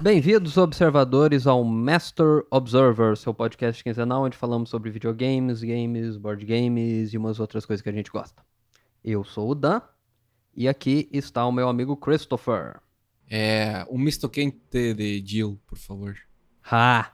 Bem-vindos, observadores, ao Master Observer, seu podcast quinzenal onde falamos sobre videogames, games, board games e umas outras coisas que a gente gosta. Eu sou o Dan e aqui está o meu amigo Christopher. É, um misto quente de Jill, por favor. Ha!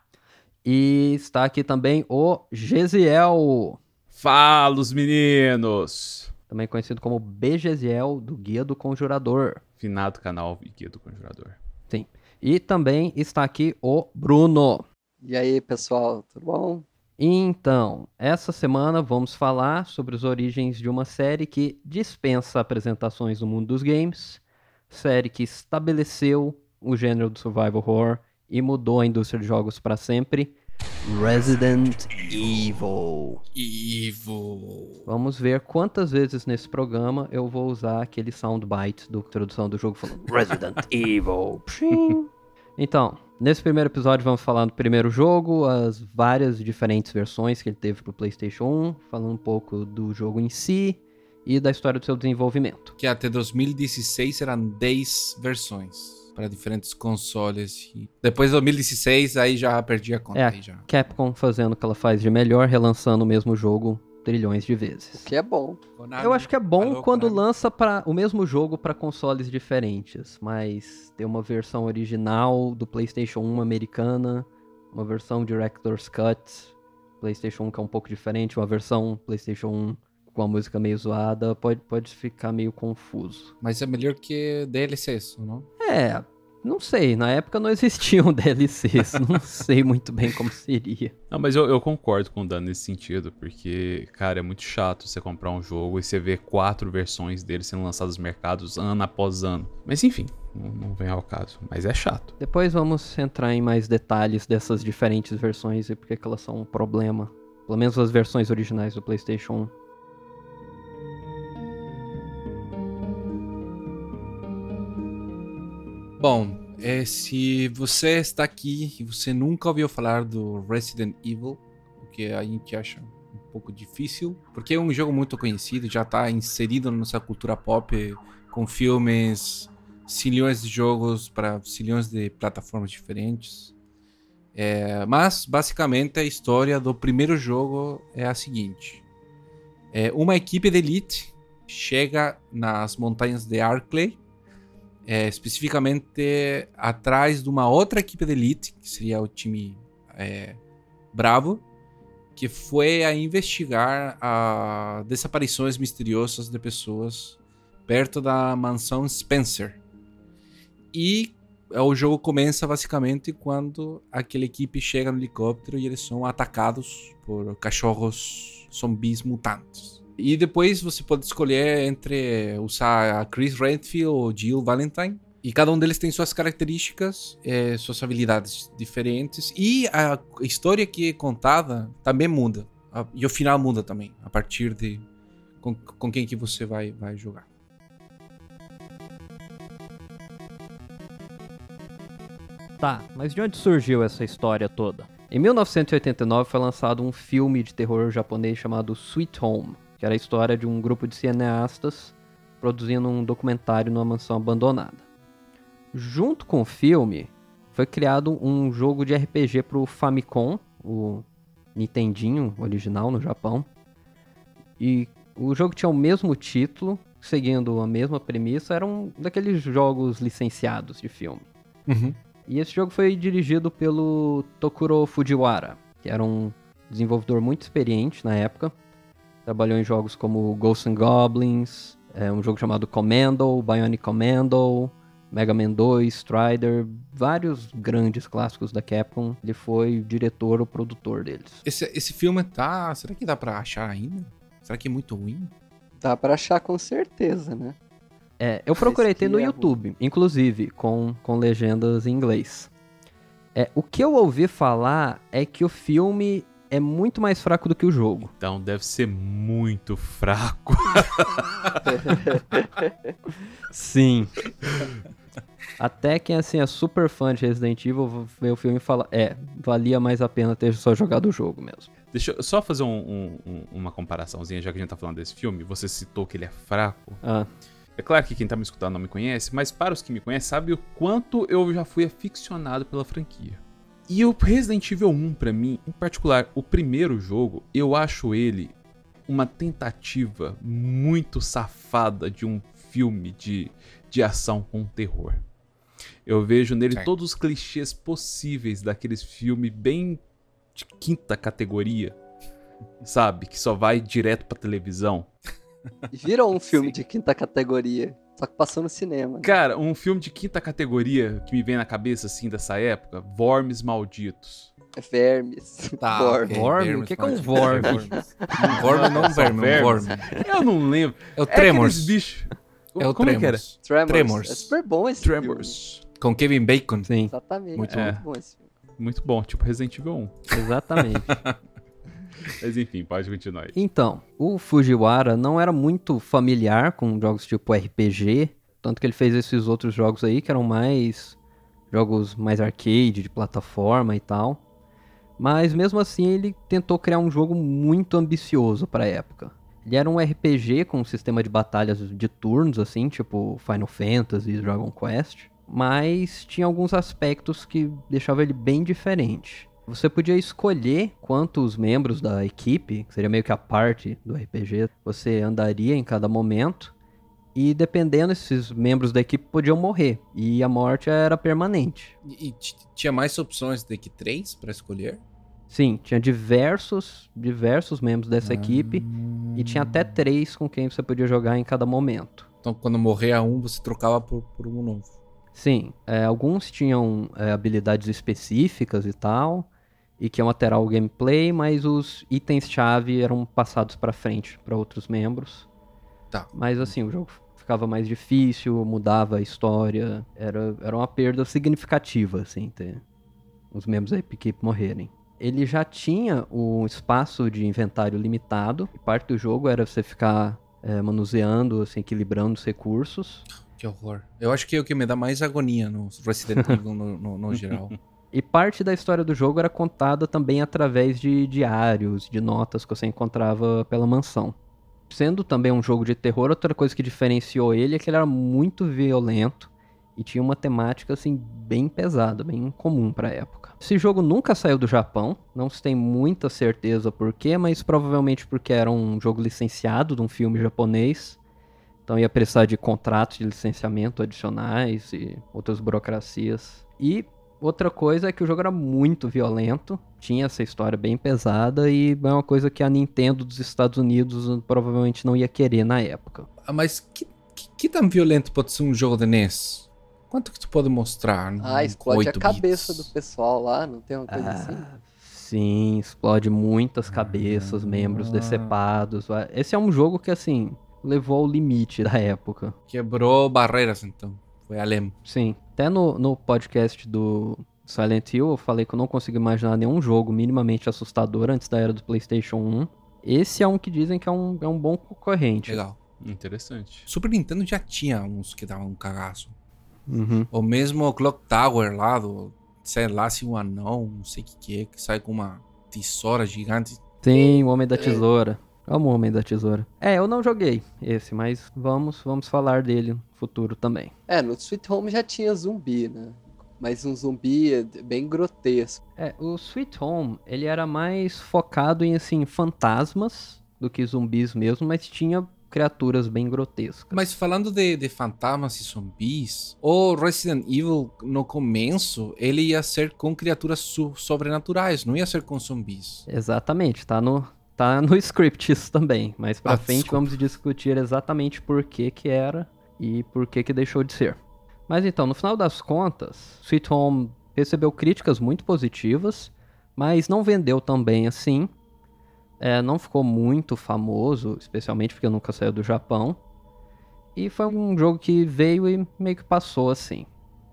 E está aqui também o Gesiel, Fala, os meninos! também conhecido como BGziel, do Guia do Conjurador. Finado canal e guia do conjurador. Sim. E também está aqui o Bruno. E aí, pessoal, tudo bom? Então, essa semana vamos falar sobre as origens de uma série que dispensa apresentações no mundo dos games, série que estabeleceu o gênero do survival horror e mudou a indústria de jogos para sempre, Resident Evil. Evil. Vamos ver quantas vezes nesse programa eu vou usar aquele soundbite do introdução do jogo falando Resident Evil. Então, nesse primeiro episódio vamos falar do primeiro jogo, as várias diferentes versões que ele teve pro PlayStation 1, falando um pouco do jogo em si e da história do seu desenvolvimento. Que até 2016 eram 10 versões para diferentes consoles. E depois de 2016, aí já perdi a conta. É. Aí já. Capcom fazendo o que ela faz de melhor, relançando o mesmo jogo trilhões de vezes. Que é bom. Eu acho que é bom Alô, quando Konami. lança para o mesmo jogo para consoles diferentes, mas tem uma versão original do PlayStation 1 americana, uma versão Director's Cut, PlayStation 1 que é um pouco diferente, uma versão PlayStation 1 com a música meio zoada, pode, pode ficar meio confuso. Mas é melhor que DLCs, não? É, não sei, na época não existiam DLCs, não sei muito bem como seria. Não, mas eu, eu concordo com o Dan nesse sentido, porque, cara, é muito chato você comprar um jogo e você ver quatro versões dele sendo lançados nos mercados ano após ano. Mas enfim, não, não vem ao caso. Mas é chato. Depois vamos entrar em mais detalhes dessas diferentes versões e porque que elas são um problema. Pelo menos as versões originais do PlayStation 1. Bom, é, se você está aqui e você nunca ouviu falar do Resident Evil, o que a gente acha um pouco difícil, porque é um jogo muito conhecido, já está inserido na nossa cultura pop, com filmes, zilhões de jogos para zilhões de plataformas diferentes. É, mas, basicamente, a história do primeiro jogo é a seguinte: é, uma equipe de elite chega nas montanhas de Arklay é, especificamente atrás de uma outra equipe de elite, que seria o time é, Bravo, que foi a investigar a desaparições misteriosas de pessoas perto da mansão Spencer. E é, o jogo começa basicamente quando aquela equipe chega no helicóptero e eles são atacados por cachorros zumbis mutantes. E depois você pode escolher entre usar a Chris Redfield ou Jill Valentine. E cada um deles tem suas características, eh, suas habilidades diferentes. E a história que é contada também muda. A- E o final muda também, a partir de com, com quem que você vai, vai jogar. Tá, mas de onde surgiu essa história toda? Em 1989 foi lançado um filme de terror japonês chamado Sweet Home, que era a história de um grupo de cineastas produzindo um documentário numa mansão abandonada. Junto com o filme, foi criado um jogo de RPG pro Famicom, o Nintendinho original no Japão. E o jogo tinha o mesmo título, seguindo a mesma premissa, era um daqueles jogos licenciados de filme. E esse jogo foi dirigido pelo Tokuro Fujiwara, que era um desenvolvedor muito experiente na época. Trabalhou em jogos como Ghosts and Goblins, é, um jogo chamado Commando, Bionic Commando, Mega Man 2, Strider, vários grandes clássicos da Capcom. Ele foi o diretor ou produtor deles. Esse, esse filme tá. Será que dá pra achar ainda? Será que é muito ruim? Dá pra achar com certeza, né? É, eu procurei ter no é YouTube, inclusive, com, com legendas em inglês. É, o que eu ouvi falar é que o filme é muito mais fraco do que o jogo. Então deve ser muito fraco. Sim. Até quem assim é super fã de Resident Evil vê o filme e fala: é, valia mais a pena ter só jogado o jogo mesmo. Deixa eu só fazer um- um- um- uma comparaçãozinha, já que a gente tá falando desse filme. Você citou que ele é fraco. Ah, É claro que quem tá me escutando não me conhece, mas para os que me conhecem, sabe o quanto eu já fui aficionado pela franquia. E o Resident Evil 1, pra mim, em particular, o primeiro jogo, eu acho ele uma tentativa muito safada de um filme de, de ação com terror. Eu vejo nele Certo. todos os clichês possíveis daqueles filmes bem de quinta categoria, sabe? Que só vai direto pra televisão. Virou um filme de quinta categoria. Só que passou no cinema. né? Cara, um filme de quinta categoria que me vem na cabeça, assim, dessa época, Vormes Malditos. É vermes. Tá, Born. ok, Vorme? vermes, O que que é um mas- vorme? Um vorme não um verme, um vermes. vorme. Eu não lembro. É o É Tremors. aqueles bichos. É o Como é que era? Tremors. Tremors. Tremors. É super bom esse filme. Tremors. Com Kevin Bacon. Sim, Exatamente. Muito é bom. muito bom esse filme. Muito bom, tipo Resident Evil 1. exatamente. Mas enfim, pode continuar aí. Então, o Fujiwara não era muito familiar com jogos tipo RPG, tanto que ele fez esses outros jogos aí que eram mais jogos mais arcade, de plataforma e tal. Mas mesmo assim ele tentou criar um jogo muito ambicioso para a época. Ele era um RPG com um sistema de batalhas de turnos assim, tipo Final Fantasy Dragon Quest, mas tinha alguns aspectos que deixavam ele bem diferente. Você podia escolher quantos membros da equipe, que seria meio que a parte do RPG, você andaria em cada momento. E dependendo, esses membros da equipe podiam morrer. E a morte era permanente. E e tinha mais opções do que três pra escolher? Sim, tinha diversos, diversos membros dessa equipe. E tinha até três com quem você podia jogar em cada momento. Então quando morria um, você trocava por, por um novo. Sim, é, alguns tinham é, habilidades específicas e tal, e que iam alterar o gameplay, mas os itens-chave eram passados pra frente para outros membros. Tá. Mas assim, o jogo ficava mais difícil, mudava a história, era, era uma perda significativa, assim, ter os membros da equipe morrerem. Ele já tinha o espaço de inventário limitado, e parte do jogo era você ficar é, manuseando, assim, equilibrando os recursos. Que horror. Eu acho que é o que me dá mais agonia no Resident Evil no, no- no geral. E parte da história do jogo era contada também através de diários, de notas que você encontrava pela mansão. Sendo também um jogo de terror, outra coisa que diferenciou ele é que ele era muito violento e tinha uma temática assim bem pesada, bem incomum para a época. Esse jogo nunca saiu do Japão, não se tem muita certeza por quê, mas provavelmente porque era um jogo licenciado de um filme japonês. Então ia precisar de contratos de licenciamento adicionais e outras burocracias. E outra coisa é que o jogo era muito violento, tinha essa história bem pesada e é uma coisa que a Nintendo dos Estados Unidos provavelmente não ia querer na época. Ah, Mas que, que, que tão violento pode ser um jogo de NES? Quanto que tu pode mostrar? Ah, explode a 8 cabeça bits? do pessoal lá, não tem uma coisa assim? Ah, sim, explode muitas cabeças, membros Ah. decepados. Esse é um jogo que assim levou ao limite da época. Quebrou barreiras, então. Foi além. Sim. Até no, no podcast do Silent Hill eu falei que eu não consigo imaginar nenhum jogo minimamente assustador antes da era do PlayStation 1. Esse é um que dizem que é um, é um bom concorrente. Legal. Interessante. Super Nintendo já tinha uns que davam um cagaço. Uhum. Ou mesmo o Clock Tower lá, do, sei lá se um anão, não sei o que, que é, que sai com uma tesoura gigante. Sim, o Homem da Tesoura. Amo o Homem da Tesoura. É, eu não joguei esse, mas vamos, vamos falar dele no futuro também. É, no Sweet Home já tinha zumbi, né? Mas um zumbi é bem grotesco. É, o Sweet Home, ele era mais focado em, assim, fantasmas do que zumbis mesmo, mas tinha criaturas bem grotescas. Mas falando de, de fantasmas e zumbis, o Resident Evil, no começo, ele ia ser com criaturas sobrenaturais, não ia ser com zumbis. Exatamente, tá no, tá no script isso também. Mas pra Ah, frente desculpa. vamos discutir exatamente por que que era e por que que deixou de ser. Mas então, no final das contas, Sweet Home recebeu críticas muito positivas, mas não vendeu tão bem assim. É, não ficou muito famoso, especialmente porque nunca saiu do Japão. E foi um jogo que veio e meio que passou assim.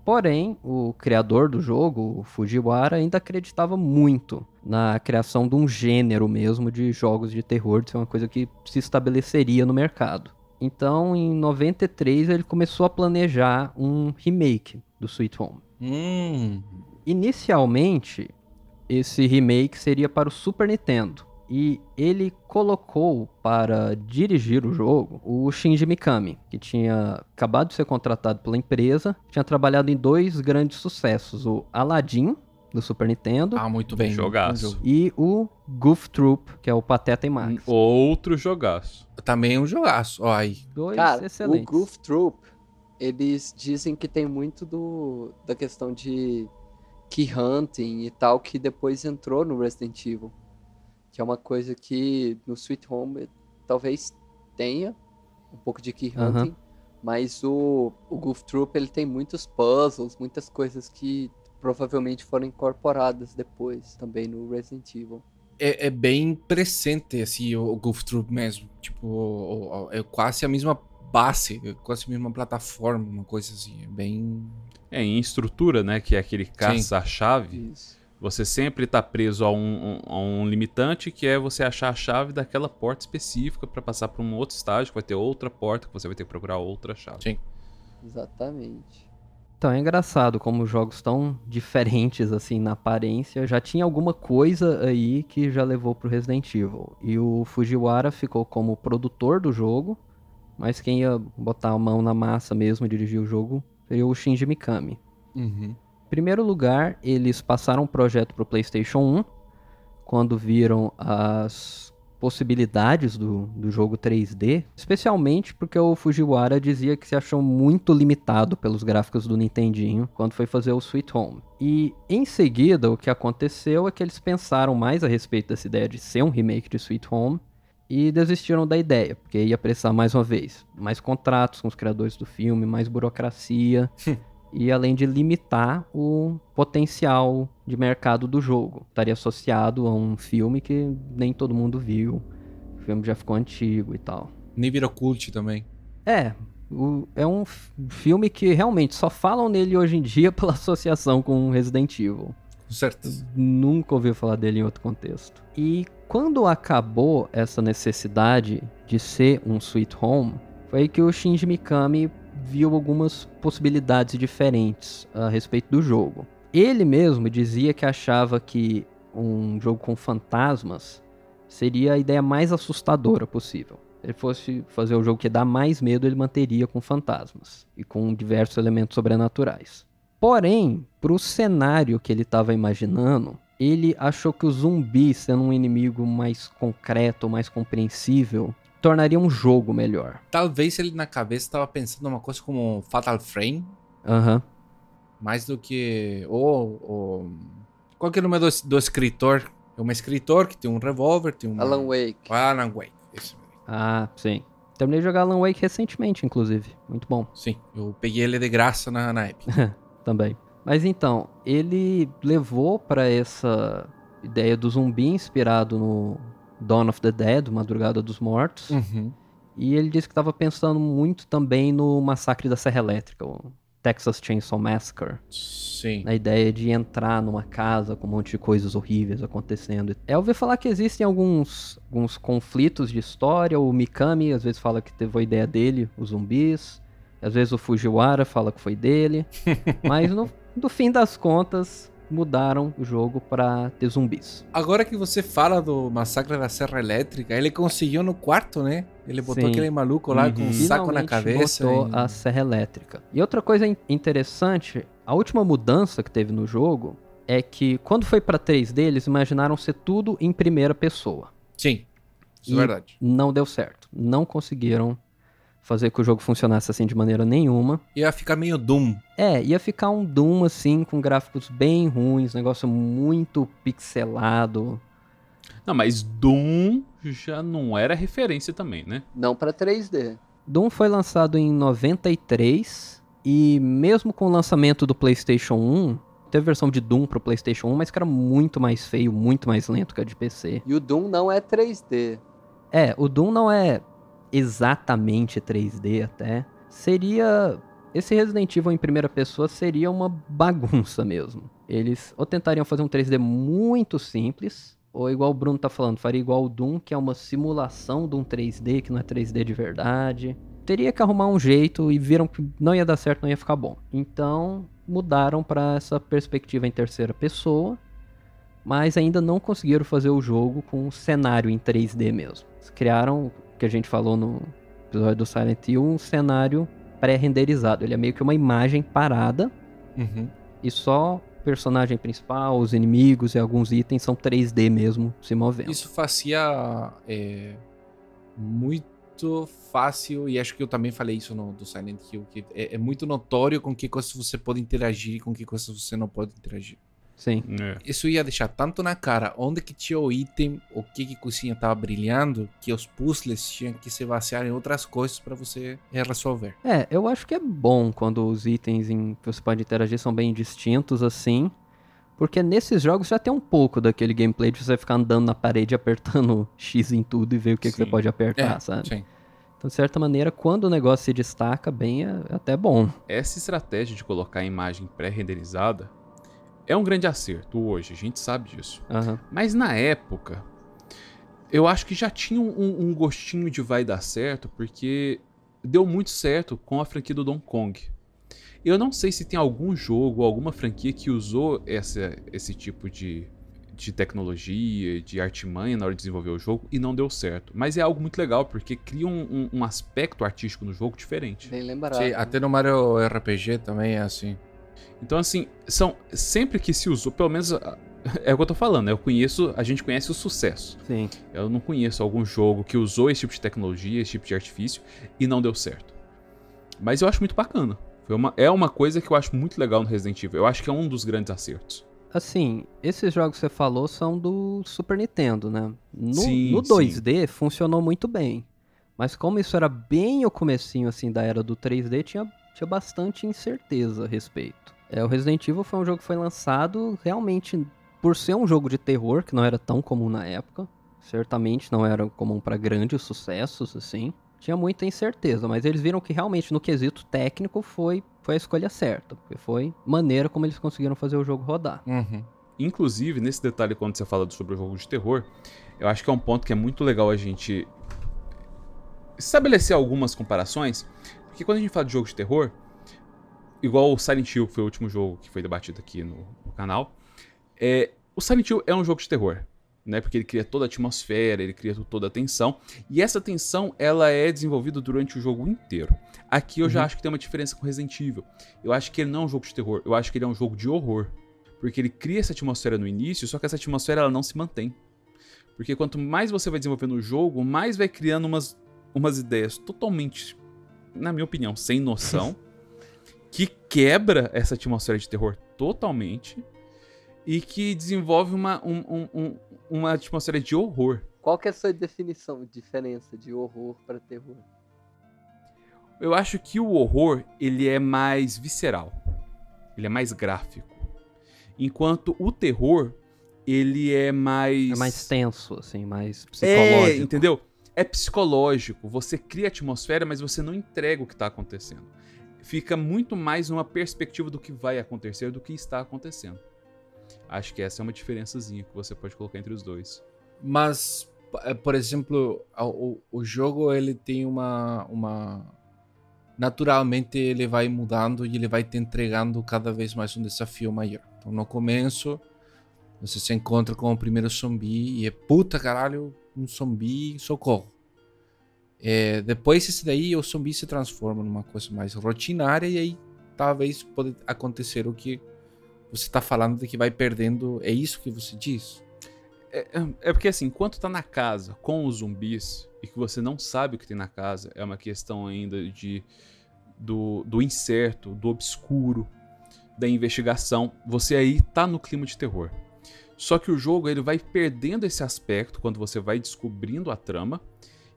Porém, o criador do jogo, o Fujiwara, ainda acreditava muito na criação de um gênero mesmo de jogos de terror, de ser uma coisa que se estabeleceria no mercado. Então, em 93, ele começou a planejar um remake do Sweet Home. Hum, Inicialmente, esse remake seria para o Super Nintendo. E ele colocou para dirigir o jogo o Shinji Mikami, que tinha acabado de ser contratado pela empresa, tinha trabalhado em dois grandes sucessos, o Aladdin, do Super Nintendo, Ah, muito bem. Jogaço. E o Goof Troop, que é o Pateta e Max. Outro jogaço. Também um jogaço. Ó, aí. Dois Cara, excelentes. o Goof Troop, eles dizem que tem muito do da questão de key hunting e tal, que depois entrou no Resident Evil. Que é uma coisa que no Sweet Home talvez tenha um pouco de key hunting, mas o, o Goof Troop ele tem muitos puzzles, muitas coisas que provavelmente foram incorporadas depois também no Resident Evil. É, é bem presente, assim, o, o Goof Troop mesmo. Tipo, o- o- é quase a mesma base, é quase a mesma plataforma, uma coisa assim. É bem. É, em estrutura, né? Que é aquele caça-chave. Isso. Você sempre tá preso a um, um- a um limitante que é você achar a chave daquela porta específica para passar para um outro estágio, que vai ter outra porta que você vai ter que procurar outra chave. Sim. Exatamente. Então é engraçado como os jogos tão diferentes assim na aparência. Já tinha alguma coisa aí que já levou pro Resident Evil. E o Fujiwara ficou como produtor do jogo, mas quem ia botar a mão na massa mesmo e dirigir o jogo seria o Shinji Mikami. Uhum. Primeiro lugar, eles passaram o projeto pro PlayStation 1, quando viram as possibilidades do, do jogo 3D, especialmente porque o Fujiwara dizia que se achou muito limitado pelos gráficos do Nintendinho quando foi fazer o Sweet Home. E em seguida, o que aconteceu é que eles pensaram mais a respeito dessa ideia de ser um remake de Sweet Home e desistiram da ideia, porque ia precisar mais uma vez mais contratos com os criadores do filme, mais burocracia e além de limitar o potencial de mercado do jogo. Estaria associado a um filme que nem todo mundo viu, o filme já ficou antigo e tal. Nem virou cult também. É, o- é um filme que realmente só falam nele hoje em dia pela associação com Resident Evil. Certeza. Nunca ouviu falar dele em outro contexto. E quando acabou essa necessidade de ser um Sweet Home, foi aí que o Shinji Mikami viu algumas possibilidades diferentes a respeito do jogo. Ele mesmo dizia que achava que um jogo com fantasmas seria a ideia mais assustadora possível. Se ele fosse fazer o jogo que dá mais medo, ele manteria com fantasmas e com diversos elementos sobrenaturais. Porém, pro cenário que ele estava imaginando, ele achou que o zumbi, sendo um inimigo mais concreto, mais compreensível, tornaria um jogo melhor. Talvez ele na cabeça estava pensando uma coisa como Fatal Frame, Aham. mais do que. Ou. ou... Qual que é o nome do, do escritor? É um escritor que tem um revólver, tem um. Alan Wake. Alan Wake. Esse mesmo. Ah, sim. Terminei de jogar Alan Wake recentemente, inclusive. Muito bom. Sim, eu peguei ele de graça na, na Epic. também. Mas então, ele levou pra essa ideia do zumbi inspirado no Dawn of the Dead, Madrugada dos Mortos. Uhum. E ele disse que estava pensando muito também no Massacre da Serra Elétrica, o Texas Chainsaw Massacre. Sim. Na ideia de entrar numa casa com um monte de coisas horríveis acontecendo. É ouvir falar que existem alguns, alguns conflitos de história. O Mikami às vezes fala que teve a ideia dele, os zumbis. Às vezes o Fujiwara fala que foi dele. Mas no, no fim das contas, mudaram o jogo pra ter zumbis. Agora que você fala do Massacre da Serra Elétrica, ele conseguiu no quarto, né? Ele botou Sim. aquele maluco lá com um Uhum. saco na Finalmente cabeça. botou e- a serra elétrica. E outra coisa in- interessante, a última mudança que teve no jogo é que quando foi pra 3D, eles imaginaram ser tudo em primeira pessoa. Sim, isso é verdade. Não deu certo. Não conseguiram fazer que o jogo funcionasse assim de maneira nenhuma. Ia ficar meio Doom. É, ia ficar um Doom assim, com gráficos bem ruins, negócio muito pixelado. Não, mas Doom já não era referência também, né? Não pra 3D. Doom foi lançado em 93 e mesmo com o lançamento do PlayStation 1, teve versão de Doom pro PlayStation 1, mas que era muito mais feio, muito mais lento que a de PC. E o Doom não é 3D. É, o Doom não é exatamente 3D até. Seria esse Resident Evil em primeira pessoa seria uma bagunça mesmo. Eles ou tentariam fazer um 3D muito simples, ou igual o Bruno tá falando, faria igual o Doom, que é uma simulação de um 3D que não é 3D de verdade. Teria que arrumar um jeito e viram que não ia dar certo, não ia ficar bom. Então, mudaram para essa perspectiva em terceira pessoa, mas ainda não conseguiram fazer o jogo com um cenário em 3D mesmo. Eles criaram, que a gente falou no episódio do Silent Hill, um cenário pré-renderizado. Ele é meio que uma imagem parada Uhum. e só o personagem principal, os inimigos e alguns itens são 3D mesmo se movendo. Isso fazia é, muito fácil, e acho que eu também falei isso no do Silent Hill, que é, é muito notório com que coisas você pode interagir e com que coisas você não pode interagir. Sim. É. Isso ia deixar tanto na cara onde que tinha o item, o que que a cozinha tava brilhando, que os puzzles tinham que se basear em outras coisas para você é, resolver. É, eu acho que é bom quando os itens em que você pode interagir são bem distintos assim. Porque nesses jogos já tem um pouco daquele gameplay de você ficar andando na parede apertando X em tudo e ver o que, que você pode apertar, É, sabe? sim. Então, de certa maneira, quando o negócio se destaca bem, é até bom. Essa estratégia de colocar a imagem pré-renderizada é um grande acerto hoje, a gente sabe disso. Aham. Mas na época, eu acho que já tinha um, um gostinho de vai dar certo, porque deu muito certo com a franquia do Donkey Kong. Eu não sei se tem algum jogo, alguma franquia que usou essa, esse tipo de, de tecnologia, de artimanha na hora de desenvolver o jogo e não deu certo. Mas é algo muito legal, porque cria um, um- um aspecto artístico no jogo diferente. Bem lembrado. Sim, até no Mario RPG também é assim. Então, assim, são sempre que se usou, pelo menos ah, é o que eu tô falando, né? Eu conheço, a gente conhece o sucesso. Sim. Eu não conheço algum jogo que usou esse tipo de tecnologia, esse tipo de artifício e não deu certo. Mas eu acho muito bacana. Uma, é uma coisa que eu acho muito legal no Resident Evil. Eu acho que é um dos grandes acertos. Assim, esses jogos que você falou são do Super Nintendo, né? No, Sim, no sim. 2D funcionou muito bem. Mas como isso era bem o comecinho assim da era do 3D, tinha, tinha bastante incerteza a respeito. É, o Resident Evil foi um jogo que foi lançado realmente por ser um jogo de terror, que não era tão comum na época. Certamente não era comum para grandes sucessos, assim. Tinha muita incerteza, mas eles viram que realmente no quesito técnico foi, foi a escolha certa. Porque foi maneira como eles conseguiram fazer o jogo rodar. Uhum. Inclusive, nesse detalhe, quando você fala sobre o jogo de terror, eu acho que é um ponto que é muito legal a gente estabelecer algumas comparações. Porque quando a gente fala de jogo de terror, igual o Silent Hill, que foi o último jogo que foi debatido aqui no, no canal, é, o Silent Hill é um jogo de terror. Né, porque ele cria toda a atmosfera, ele cria toda a tensão. E essa tensão, ela é desenvolvida durante o jogo inteiro. Aqui eu já Uhum. acho que tem uma diferença com Resident Evil. Eu acho que ele não é um jogo de terror, eu acho que ele é um jogo de horror. Porque ele cria essa atmosfera no início, só que essa atmosfera ela não se mantém. Porque quanto mais você vai desenvolvendo o jogo, mais vai criando umas, umas ideias totalmente, na minha opinião, sem noção, que quebra essa atmosfera de terror totalmente e que desenvolve uma, um- um- um- uma atmosfera de horror. Qual que é a sua definição, diferença de horror para terror? Eu acho que o horror, ele é mais visceral. Ele é mais gráfico. Enquanto o terror, ele é mais... É mais tenso, assim, mais É, psicológico. entendeu? É psicológico. Você cria atmosfera, mas você não entrega o que tá acontecendo. Fica muito mais numa perspectiva do que vai acontecer do que está acontecendo. Acho que essa é uma diferençazinha que você pode colocar entre os dois. Mas, eh, por exemplo, o, o jogo ele tem uma, uma. Naturalmente ele vai mudando e ele vai te entregando cada vez mais um desafio maior. Então no começo você se encontra com o primeiro zumbi e é puta caralho, um zumbi, socorro. É, depois esse daí o zumbi se transforma numa coisa mais rotinária e aí talvez pode acontecer o que você tá falando de que vai perdendo. É isso que você diz? É, é porque assim, enquanto tá na casa com os zumbis e que você não sabe o que tem na casa, é uma questão ainda de do, do incerto, do obscuro, da investigação. Você aí tá no clima de terror. Só que o jogo ele vai perdendo esse aspecto quando você vai descobrindo a trama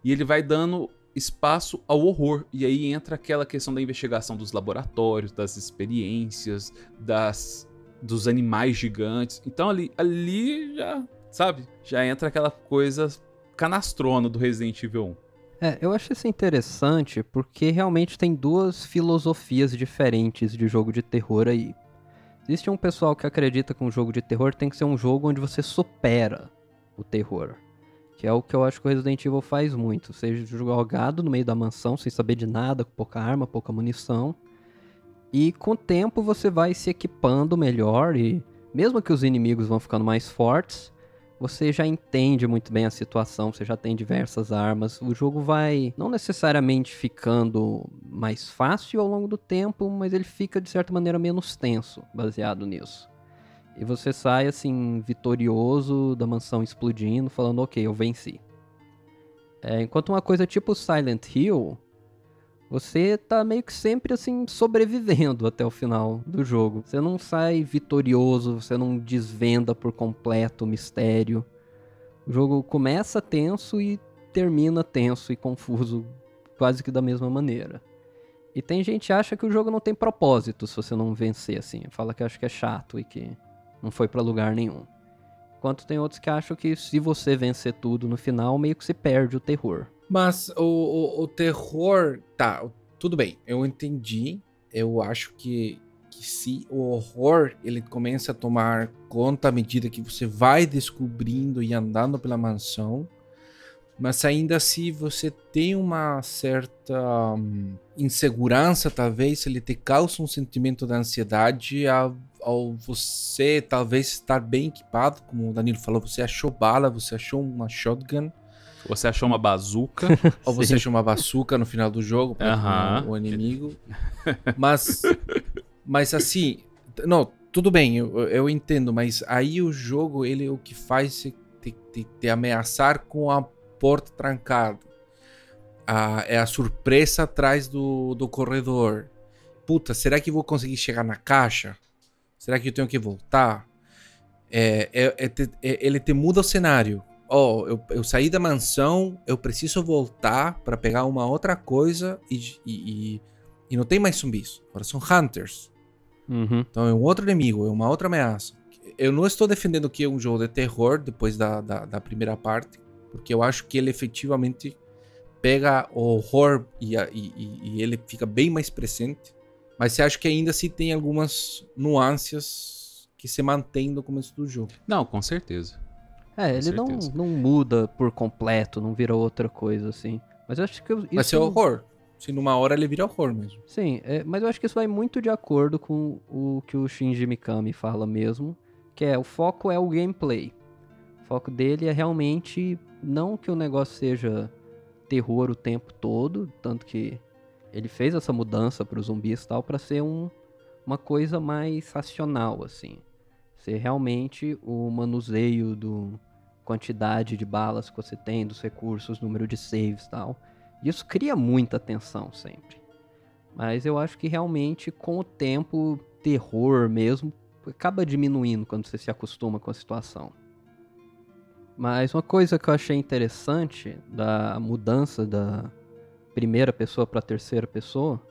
e ele vai dando espaço ao horror. E aí entra aquela questão da investigação dos laboratórios, das experiências, das dos animais gigantes. Então ali, ali já, sabe? Já entra aquela coisa canastrona do Resident Evil 1. É, eu acho isso interessante porque realmente tem duas filosofias diferentes de jogo de terror aí. Existe um pessoal que acredita que um jogo de terror tem que ser um jogo onde você supera o terror. Que é o que eu acho que o Resident Evil faz muito. Seja jogado no meio da mansão, sem saber de nada, com pouca arma, pouca munição. E com o tempo você vai se equipando melhor e mesmo que os inimigos vão ficando mais fortes, você já entende muito bem a situação, você já tem diversas armas. O jogo vai não necessariamente ficando mais fácil ao longo do tempo, mas ele fica de certa maneira menos tenso, baseado nisso. E você sai assim vitorioso da mansão explodindo, falando: "OK, eu venci". É, enquanto uma coisa tipo Silent Hill, você tá meio que sempre assim sobrevivendo até o final do jogo. Você não sai vitorioso, você não desvenda por completo o mistério. O jogo começa tenso e termina tenso e confuso quase que da mesma maneira. E tem gente que acha que o jogo não tem propósito se você não vencer assim. Fala que acha que é chato e que não foi para lugar nenhum. Enquanto tem outros que acham que se você vencer tudo no final, meio que se perde o terror. Mas o, o, o terror. Tá, tudo bem, eu entendi. Eu acho que, que se o horror ele começa a tomar conta à medida que você vai descobrindo e andando pela mansão. Mas ainda assim você tem uma certa hum, insegurança, talvez, ele te causa um sentimento de ansiedade ao, ao você talvez estar bem equipado, como o Danilo falou, você achou bala, você achou uma shotgun. Você achou uma bazuca. Ou você achou uma bazuca no final do jogo para Aham. o inimigo. Mas, mas assim, não, tudo bem, eu, eu entendo, mas aí o jogo, ele o que faz é te, te- te ameaçar com a porta trancada. A- é a surpresa atrás do, do corredor. Puta, será que vou conseguir chegar na caixa? Será que eu tenho que voltar? É, é- é é- ele te muda o cenário. Ó, eu, eu saí da mansão, eu preciso voltar para pegar uma outra coisa e, e, e, e não tem mais zumbis. Agora são hunters. Uhum. Então é um outro inimigo, é uma outra ameaça. Eu não estou defendendo que é um jogo de terror depois da, da, da primeira parte, porque eu acho que ele efetivamente pega o horror e, a- e- ele fica bem mais presente. Mas você acha que ainda assim tem algumas nuances que se mantêm no começo do jogo. Não, com certeza. É, ele não, não muda por completo, não vira outra coisa assim. Mas eu acho que isso. Vai ser horror. Se numa hora ele vira horror mesmo. Sim, é, mas eu acho que isso vai muito de acordo com o que o Shinji Mikami fala mesmo, que é o foco é o gameplay. O foco dele é realmente não que o negócio seja terror o tempo todo, tanto que ele fez essa mudança para os zumbis e tal para ser um, uma coisa mais racional assim. Ser realmente o manuseio do quantidade de balas que você tem, dos recursos, número de saves e tal. Isso cria muita tensão sempre. Mas eu acho que realmente, com o tempo, terror mesmo acaba diminuindo quando você se acostuma com a situação. Mas uma coisa que eu achei interessante da mudança da primeira pessoa para terceira pessoa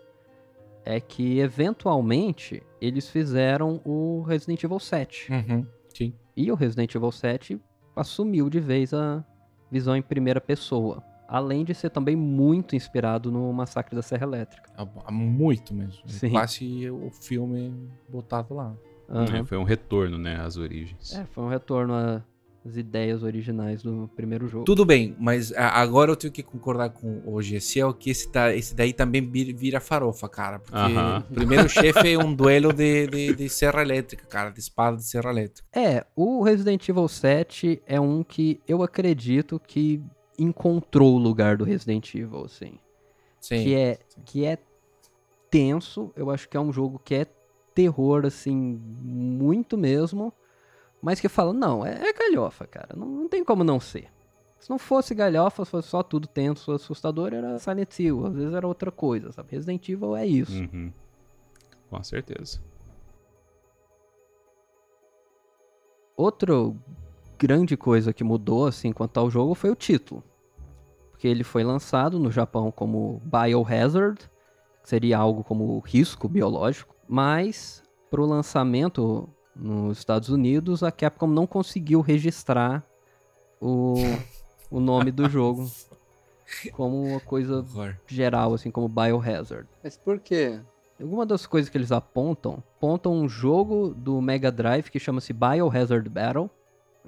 é que eventualmente eles fizeram o Resident Evil 7. Uhum. Sim. E o Resident Evil 7 assumiu de vez a visão em primeira pessoa. Além de ser também muito inspirado no Massacre da Serra Elétrica. Há- há Muito mesmo. Sim. Quase o filme botado lá. Aham. É, foi um retorno, né, às origens. É, foi um retorno às ideias originais do primeiro jogo. Tudo bem, mas agora eu tenho que concordar com o GCL que esse, tá, esse daí também vir- vira farofa, cara. Porque Aham. o primeiro chefe é um duelo de, de, de serra elétrica, cara, de espada de serra elétrica. É, o Resident Evil 7 é um que eu acredito que encontrou o lugar do Resident Evil, assim. Sim. que é que é tenso. Eu acho que é um jogo que é terror assim muito mesmo, mas que fala não é, é galhofa, cara. Não, não tem como não ser. Se não fosse galhofa, se fosse só tudo tenso, assustador, era Silent Hill. Às vezes era outra coisa, sabe? Resident Evil é isso. Uhum. Com certeza. Outra grande coisa que mudou assim quanto ao jogo foi o título. Porque ele foi lançado no Japão como Biohazard, que seria algo como risco biológico, mas para o lançamento nos Estados Unidos, a Capcom não conseguiu registrar o, o nome do jogo como uma coisa Horror. geral, assim como Biohazard. Mas por quê? Alguma das coisas que eles apontam, apontam um jogo do Mega Drive que chama-se Biohazard Battle.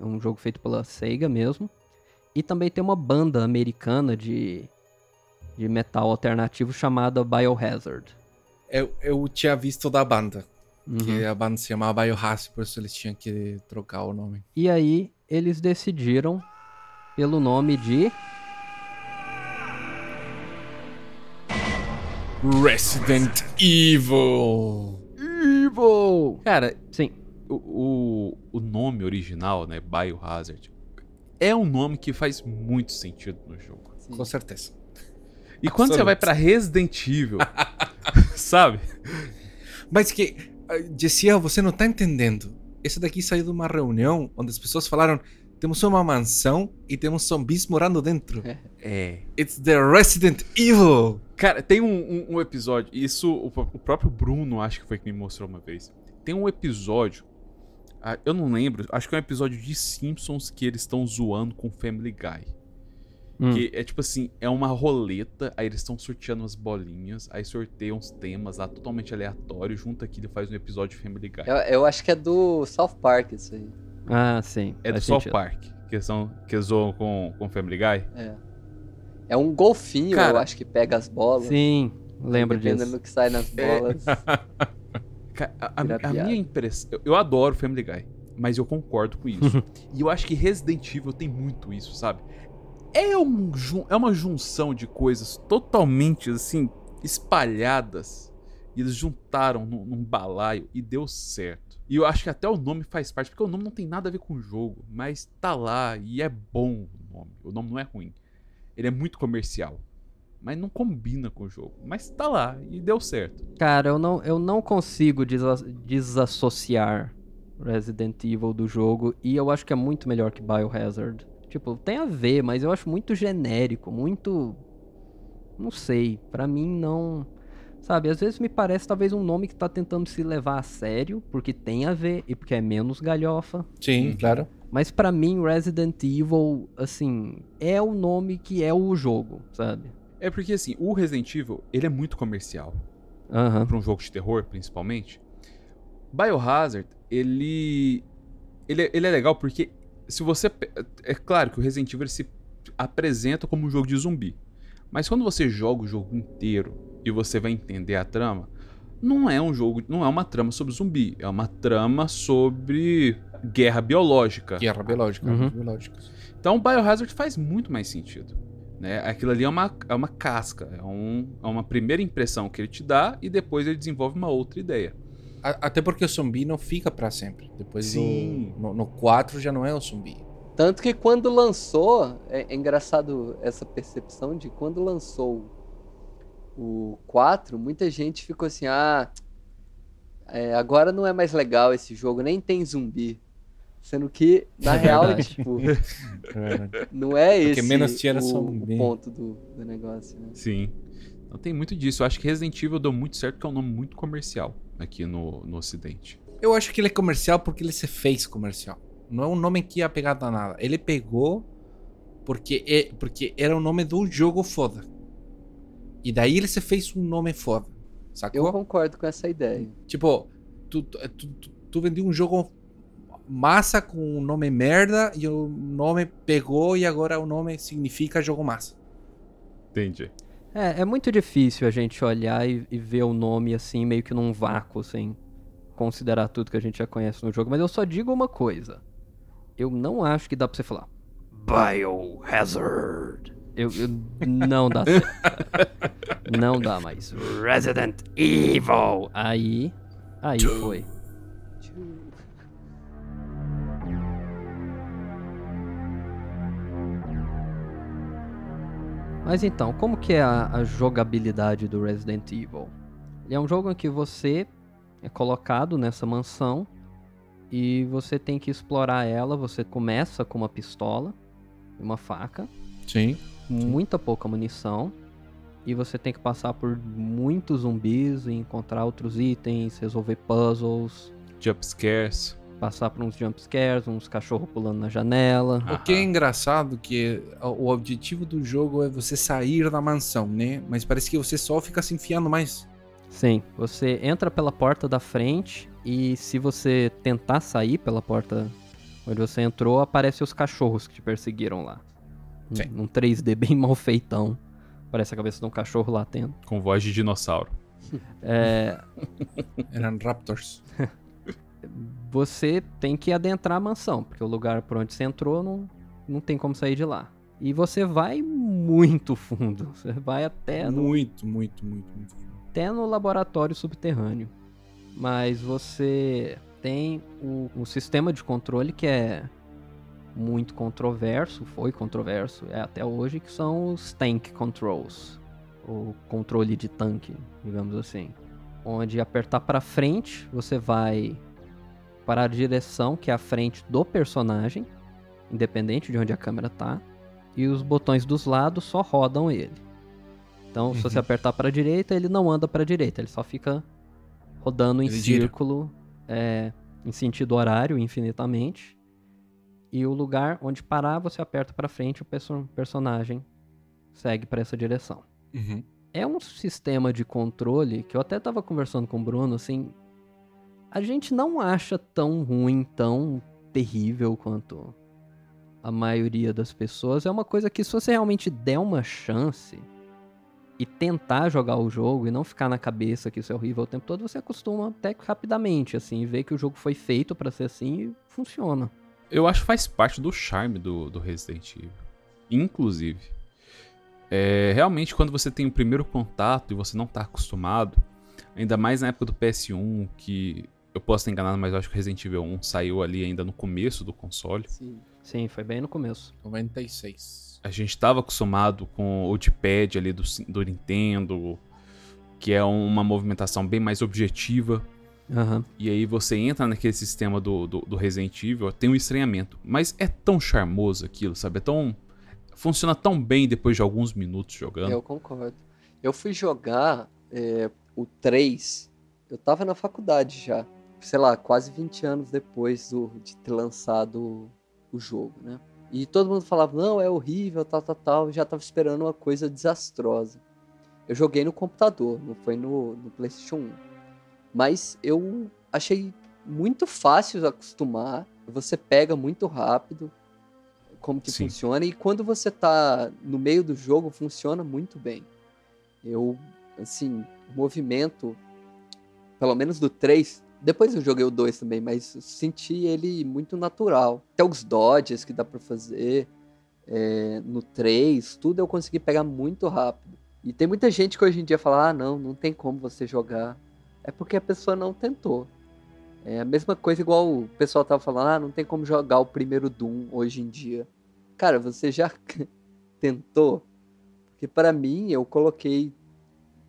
É um jogo feito pela Sega mesmo. E também tem uma banda americana de, de metal alternativo chamada Biohazard. Eu, eu tinha visto da banda. Uhum. Que a banda se chamava Biohazard, por isso eles tinham que trocar o nome. E aí eles decidiram pelo nome de Resident Evil. Evil. Cara, Sim. o, o, o nome original, né, Biohazard, é um nome que faz muito sentido no jogo. Sim. Com certeza. E quando você Absoluto. vai pra Resident Evil, sabe? Mas que, ah, Jessiel, você não tá entendendo. Esse daqui saiu de uma reunião onde as pessoas falaram: temos uma mansão e temos zumbis morando dentro. É. It's the Resident Evil. Cara, tem um, um- um episódio, isso o, o próprio Bruno acho que foi que me mostrou uma vez. Tem um episódio, ah, eu não lembro, acho que é um episódio de Simpsons que eles estão zoando com Family Guy. Hum. Que é tipo assim, é uma roleta, aí eles estão sorteando umas bolinhas, aí sorteiam uns temas lá totalmente aleatórios, junta aquilo e faz um episódio de Family Guy. Eu, eu acho que é do South Park isso aí. Ah, sim. É do faz South sentido. Park, que, são, que zoam com, com Family Guy. É. É um golfinho, Cara, eu acho que pega as bolas. Sim, lembro Dependendo disso. do que sai nas bolas. Ca- A, a- a minha impressão. Eu, eu adoro Family Guy, mas eu concordo com isso. e eu acho que Resident Evil tem muito isso, sabe? É, um, é uma junção de coisas totalmente assim, espalhadas. E eles juntaram num, num balaio e deu certo. E eu acho que até o nome faz parte, porque o nome não tem nada a ver com o jogo, mas tá lá e é bom o nome. O nome não é ruim. Ele é muito comercial. Mas não combina com o jogo. Mas tá lá e deu certo. Cara, eu não, eu não consigo desa- desassociar Resident Evil do jogo e eu acho que é muito melhor que Biohazard. Tipo, tem a ver, mas eu acho muito genérico, muito. Não sei, pra mim não. Sabe, às vezes me parece talvez um nome que tá tentando se levar a sério, porque tem a ver e porque é menos galhofa. Sim, Uhum. claro. Mas pra mim, Resident Evil, assim, é o nome que é o jogo, sabe? É porque assim, o Resident Evil, ele é muito comercial. Aham. Pra um jogo de terror, principalmente. Biohazard, ele. Ele é, ele é legal porque se você. É claro que o Resident Evil se apresenta como um jogo de zumbi. Mas quando você joga o jogo inteiro e você vai entender a trama, não é um jogo. Não é uma trama sobre zumbi. É uma trama sobre guerra biológica. Guerra biológica. Uhum. armas biológicas. Então, Biohazard faz muito mais sentido. Né? Aquilo ali é uma, é uma casca, é, um- é uma primeira impressão que ele te dá e depois ele desenvolve uma outra ideia. A- Até porque o zumbi não fica pra sempre. Depois Sim. do, no, no 4 já não é o zumbi. Tanto que quando lançou, é, é engraçado essa percepção de quando lançou o 4, muita gente ficou assim, ah, é, agora não é mais legal esse jogo, nem tem zumbi. Sendo que, na É real, verdade. tipo, não é Porque esse menos tinha o, zumbi. o ponto do, do negócio, né? Sim. Então tem muito disso. Eu acho que Resident Evil deu muito certo, porque é um nome muito comercial aqui no, no Ocidente. Eu acho que ele é comercial porque ele se fez comercial. Não é um nome que ia pegar a nada. Ele pegou porque, é, porque era o nome do jogo foda. E daí ele se fez um nome foda. Sacou? Eu concordo com essa ideia. Tipo, tu, tu, tu, tu- tu vendeu um jogo massa com um nome merda e o nome pegou e agora o nome significa jogo massa. Entendi. É, é muito difícil a gente olhar e, e ver o nome assim, meio que num vácuo, sem considerar tudo que a gente já conhece no jogo. Mas eu só digo uma coisa. Eu não acho que dá pra você falar Biohazard. Eu, eu- não dá certo. não dá mais. Resident Evil. Aí, aí foi. Mas então, como que é a, a jogabilidade do Resident Evil? Ele é um jogo em que você é colocado nessa mansão e você tem que explorar ela. Você começa com uma pistola e uma faca, Sim. muita pouca munição, e você tem que passar por muitos zumbis e encontrar outros itens, resolver puzzles, Jump scares. Passar por uns jump scares, uns cachorros pulando na janela. O que é engraçado que o objetivo do jogo é você sair da mansão, né? Mas parece que você só fica se enfiando mais. Sim, você entra pela porta da frente e se você tentar sair pela porta onde você entrou, aparecem os cachorros que te perseguiram lá. Um- Sim. Um 3D bem mal feitão. Parece a cabeça de um cachorro latendo. Com voz de dinossauro. É, Eram Raptors. você tem que adentrar a mansão, porque o lugar por onde você entrou não, não tem como sair de lá. E você vai muito fundo. Você vai até no, Muito, muito, muito, muito. até no laboratório subterrâneo. Mas você tem o, o sistema de controle que é muito controverso, foi controverso é até hoje, que são os tank controls, o controle de tanque, digamos assim, onde apertar para frente você vai para a direção que é a frente do personagem, independente de onde a câmera tá, e os botões dos lados só rodam ele. Então, se você Uhum. apertar para a direita, ele não anda para a direita, ele só fica rodando em Ele círculo, é, em sentido horário, infinitamente. E o lugar onde parar, você aperta para frente, o perso- personagem segue para essa direção. Uhum. É um sistema de controle que eu até tava conversando com o Bruno, assim. A gente não acha tão ruim, tão terrível quanto a maioria das pessoas. É uma coisa que, se você realmente der uma chance e tentar jogar o jogo e não ficar na cabeça que isso é horrível o tempo todo, você acostuma até rapidamente, assim, vê que o jogo foi feito pra ser assim e funciona. Eu acho que faz parte do charme do, do Resident Evil. Inclusive. É, realmente, quando você tem o primeiro contato e você não tá acostumado, ainda mais na época do PS1, que eu posso estar enganado, mas eu acho que o Resident Evil 1 saiu ali ainda no começo do console. Sim. Sim, foi bem no começo. 96. A gente estava acostumado com o D-pad ali do, do Nintendo, que é uma movimentação bem mais objetiva. Aham. E aí você entra naquele sistema do, do, do Resident Evil, tem um estranhamento. Mas é tão charmoso aquilo, sabe? É tão. Funciona tão bem depois de alguns minutos jogando. Eu concordo. Eu fui jogar é, o 3, eu tava na faculdade já. Sei lá, quase 20 anos depois do, de ter lançado o jogo, né? E todo mundo falava, não, é horrível, tal, tal, tal. Já tava esperando uma coisa desastrosa. Eu joguei no computador, não foi no, no PlayStation 1. Mas eu achei muito fácil acostumar. Você pega muito rápido como que Sim. funciona. E quando você tá no meio do jogo, funciona muito bem. Eu, assim, movimento, pelo menos do 3, depois eu joguei o 2 também, mas senti ele muito natural. Até os dodges que dá pra fazer é, no 3, tudo eu consegui pegar muito rápido. E tem muita gente que hoje em dia fala: ah, não, não tem como você jogar. É porque a pessoa não tentou. É a mesma coisa igual o pessoal tava falando: ah, não tem como jogar o primeiro Doom hoje em dia. Cara, você já tentou? Porque para mim, eu coloquei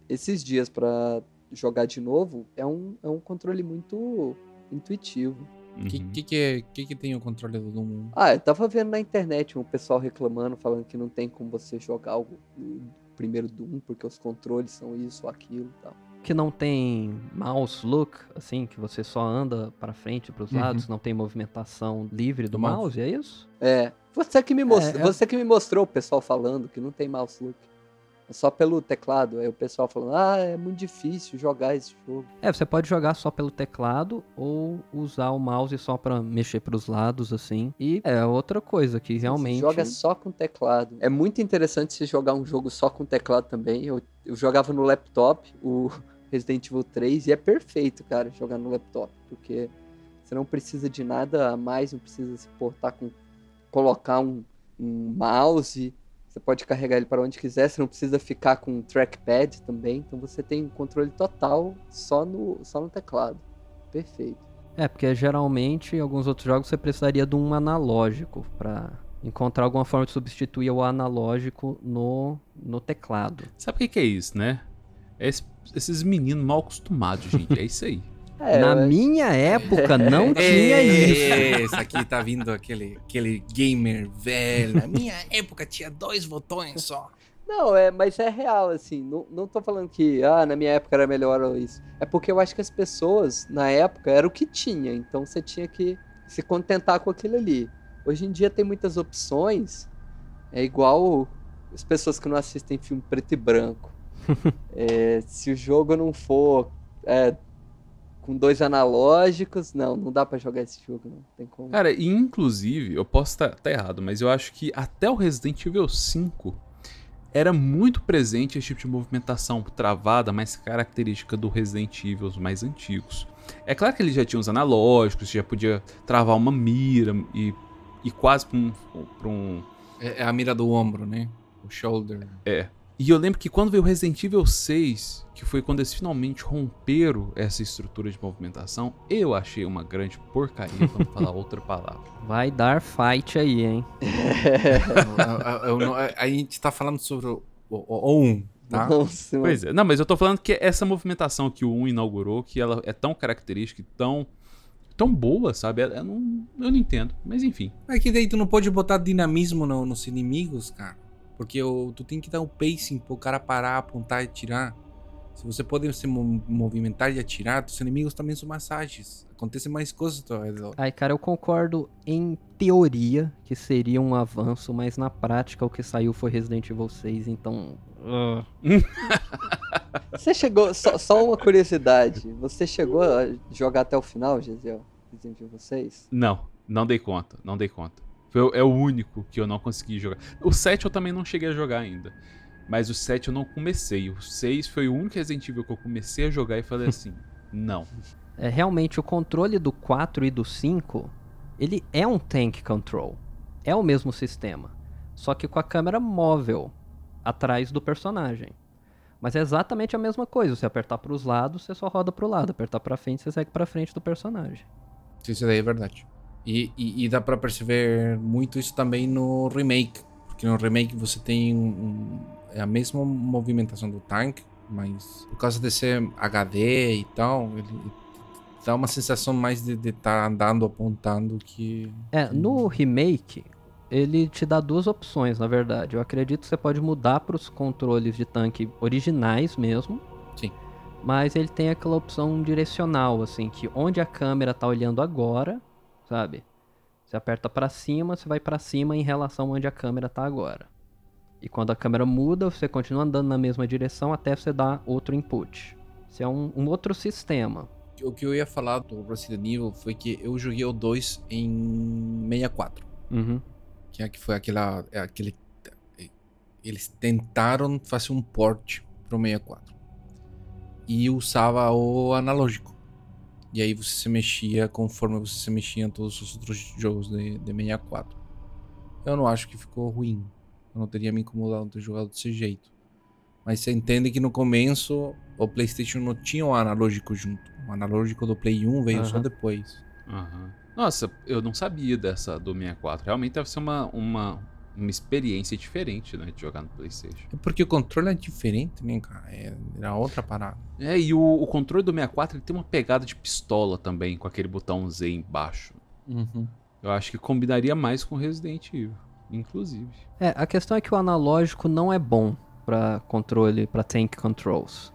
esses dias pra jogar de novo. É um, é um controle muito intuitivo. O Uhum. que, que, que, é- que, que tem o controle do Doom? Ah, eu tava vendo na internet um pessoal reclamando, falando que não tem como você jogar o, o primeiro Doom, porque os controles são isso ou aquilo e tal. que não tem mouse look, assim, que você só anda para frente e para os Uhum. lados, não tem movimentação livre do, Do mouse, mouse. é isso? É, você que me mostrou, É, é- você que me mostrou o pessoal falando que não tem mouse look. É só pelo teclado. Aí o pessoal falando: "Ah, é muito difícil jogar esse jogo". É, você pode jogar só pelo teclado ou usar o mouse só para mexer para os lados, assim. E é outra coisa que realmente. Você joga só com teclado. É muito interessante você jogar um jogo só com teclado também. Eu, eu jogava no laptop, o Resident Evil 3, e é perfeito, cara, jogar no laptop, porque você não precisa de nada a mais, não precisa se portar com colocar um, um mouse, você pode carregar ele para onde quiser, você não precisa ficar com um trackpad também, então você tem um controle total só no, só no teclado. Perfeito. É, porque geralmente em alguns outros jogos você precisaria de um analógico para encontrar alguma forma de substituir o analógico no, no teclado. Sabe o que, que é isso, né? É esse- esses meninos mal acostumados, gente. É isso aí. É, Na eu- minha época não tinha isso. Esse aqui tá vindo aquele, aquele gamer velho. Na minha época tinha dois botões só. Não, é, mas é real, assim. Não, não tô falando que, ah, na minha época era melhor ou isso. É porque eu acho que as pessoas, na época, era o que tinha. Então você tinha que se contentar com aquilo ali. Hoje em dia tem muitas opções. É igual as pessoas que não assistem filme preto e branco. É, se o jogo não for é, com dois analógicos, não, não dá pra jogar esse jogo, não tem como. Cara, e inclusive, eu posso estar errado, mas eu acho que até o Resident Evil 5 era muito presente esse tipo de movimentação travada, mais característica do Resident Evil os mais antigos. É claro que ele já tinha os analógicos, já podia travar uma mira e, e quase pra um, pra um. É, é a mira do ombro, né? O shoulder. É. E eu lembro que quando veio o Resident Evil 6, que foi quando eles finalmente romperam essa estrutura de movimentação, eu achei uma grande porcaria, pra não falar outra palavra. Vai dar fight aí, hein? Eu- eu- eu- a gente tá falando sobre o, o, o 1, tá? Nossa, Pois é, não, mas eu tô falando que essa movimentação que o 1 inaugurou, que ela é tão característica e tão, tão boa, sabe? Eu não, eu não entendo, mas enfim. É que daí tu não pode botar dinamismo no- nos inimigos, cara. Porque o- tu tem que dar um pacing pro cara parar, apontar e atirar. Se você pode se mo- movimentar e atirar, os inimigos também são mais ágeis. Acontecem mais coisas ao teu redor. Ai, cara, eu concordo em teoria que seria um avanço, mas na prática o que saiu foi Resident Evil 6, então. ah. Você chegou, só, só uma curiosidade, você chegou a jogar até o final, Gisele? Resident Evil 6? Não, não dei conta, não dei conta. Foi, o- é o único que eu não consegui jogar. O 7 eu também não cheguei a jogar ainda. Mas o 7 eu não comecei. O 6 foi o único Resident Evil que eu comecei a jogar e falei assim: não. É, realmente, o controle do 4 e do 5, ele é um tank control. É o mesmo sistema. Só que com a câmera móvel atrás do personagem. Mas é exatamente a mesma coisa. Você apertar para os lados, você só roda pro lado. Apertar pra frente, você segue pra frente do personagem. Isso daí é verdade. E, e- e dá pra perceber muito isso também no remake. Porque no remake você tem um, é a mesma movimentação do tanque, mas por causa de ser HD e tal, ele dá uma sensação mais de estar andando, apontando que. É, no remake, ele te dá duas opções, na verdade. Eu acredito que você pode mudar para os controles de tanque originais mesmo. Sim. Mas ele tem aquela opção direcional, assim, que onde a câmera tá olhando agora, sabe? Você aperta pra cima, você vai pra cima em relação onde a câmera tá agora. E quando a câmera muda, você continua andando na mesma direção até você dar outro input. Isso é um, um outro sistema. O que eu ia falar do Resident Evil foi que eu joguei o 2 em 64. Uhum. Que é que foi aquela. É aquele. Eles tentaram fazer um port pro 64. E usava o analógico. E aí você se mexia conforme você se mexia em todos os outros jogos de, de 64. Eu não acho que ficou ruim. Eu não teria me incomodado ter jogado desse jeito. Mas você entende que no começo o PlayStation não tinha o analógico junto. O analógico do Play 1 veio só Aham. depois. Aham. Nossa, eu não sabia dessa do 64. Realmente deve ser uma, uma, uma experiência diferente, né? De jogar no PlayStation. É porque o controle é diferente, né, cara? É, era outra parada. É, e o, o controle do 64 ele tem uma pegada de pistola também, com aquele botão Z embaixo. Eu acho que combinaria mais com Resident Evil, inclusive. É, a questão é que o analógico não é bom pra controle, pra tank controls.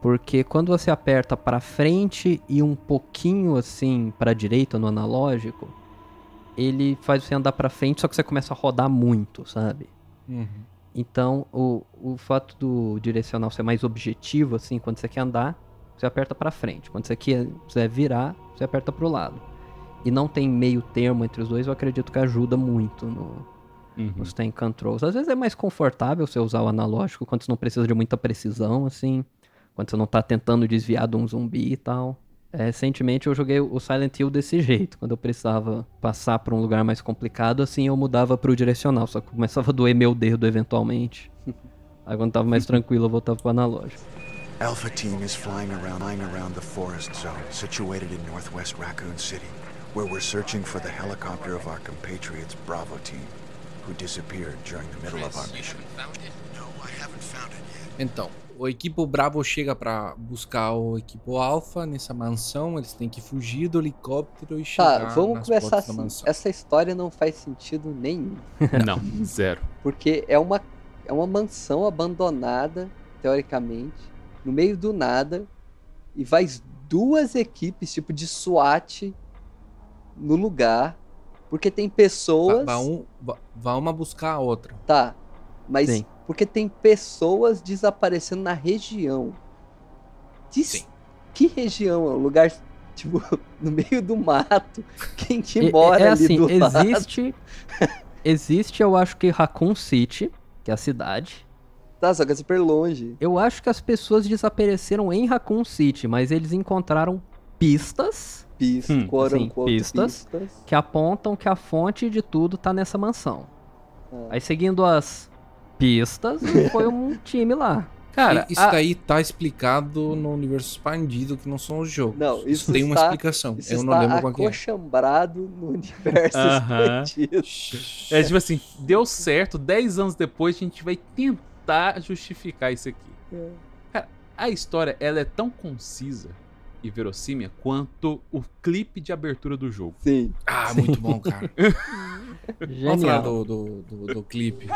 Porque quando você aperta pra frente e um pouquinho assim pra direita no analógico, ele faz você andar pra frente, só que você começa a rodar muito, sabe? Então, o, o fato do direcional ser mais objetivo, assim, quando você quer andar, você aperta pra frente. Quando você quer, quiser virar, você aperta pro lado. E não tem meio termo entre os dois, eu acredito que ajuda muito no, Uhum. os tank controls. Às vezes é mais confortável você usar o analógico quando você não precisa de muita precisão, assim. Quando você não tá tentando desviar de um zumbi e tal. É, recentemente eu joguei o Silent Hill desse jeito. Quando eu precisava passar pra um lugar mais complicado, assim eu mudava pro direcional. Só que começava a doer meu dedo eventualmente. Aí quando tava mais tranquilo eu voltava pro analógico. Alpha Team is flying around, flying around the forest zone situated in northwest Raccoon City, where we're searching for the helicopter of our compatriots Bravo Team, who disappeared during the middle of our mission. No, I haven't found it yet. Então, o equipo Bravo chega pra buscar o equipo Alpha nessa mansão. Eles têm que fugir do helicóptero e chegar Tá, vamos nas começar portas da assim. mansão. Essa história não faz sentido nenhum. Não, zero. Porque é uma, é uma mansão abandonada, teoricamente, no meio do nada, e vai duas equipes, tipo de SWAT, no lugar, porque tem pessoas. Vai, vai um, uma buscar a outra. Tá, mas Sim. Porque tem pessoas desaparecendo na região. Diz- Sim. Que região? É um lugar, tipo, no meio do mato. Quem que mora é ali assim, do lado? existe. existe, eu acho que Raccoon City, que é a cidade. Tá, só que é super longe. Eu acho que as pessoas desapareceram em Raccoon City, mas eles encontraram pistas Pista, Hum, quote sim, unquote, pistas. pistas. que apontam que a fonte de tudo tá nessa mansão. Ah. Aí seguindo as pistas, foi um time lá. Cara, E- isso a- daí tá explicado no universo expandido, que não são os jogos. Não, isso tem uma está- explicação. Isso Eu não está lembro qual que é. acochambrado no universo Aham. expandido. É tipo assim, deu certo, 10 anos depois a gente vai tentar justificar isso aqui. É. Cara, a história ela é tão concisa e verossímil quanto o clipe de abertura do jogo. Sim. Ah, muito bom, cara. Vamos falar Genial. do, do, do, do clipe.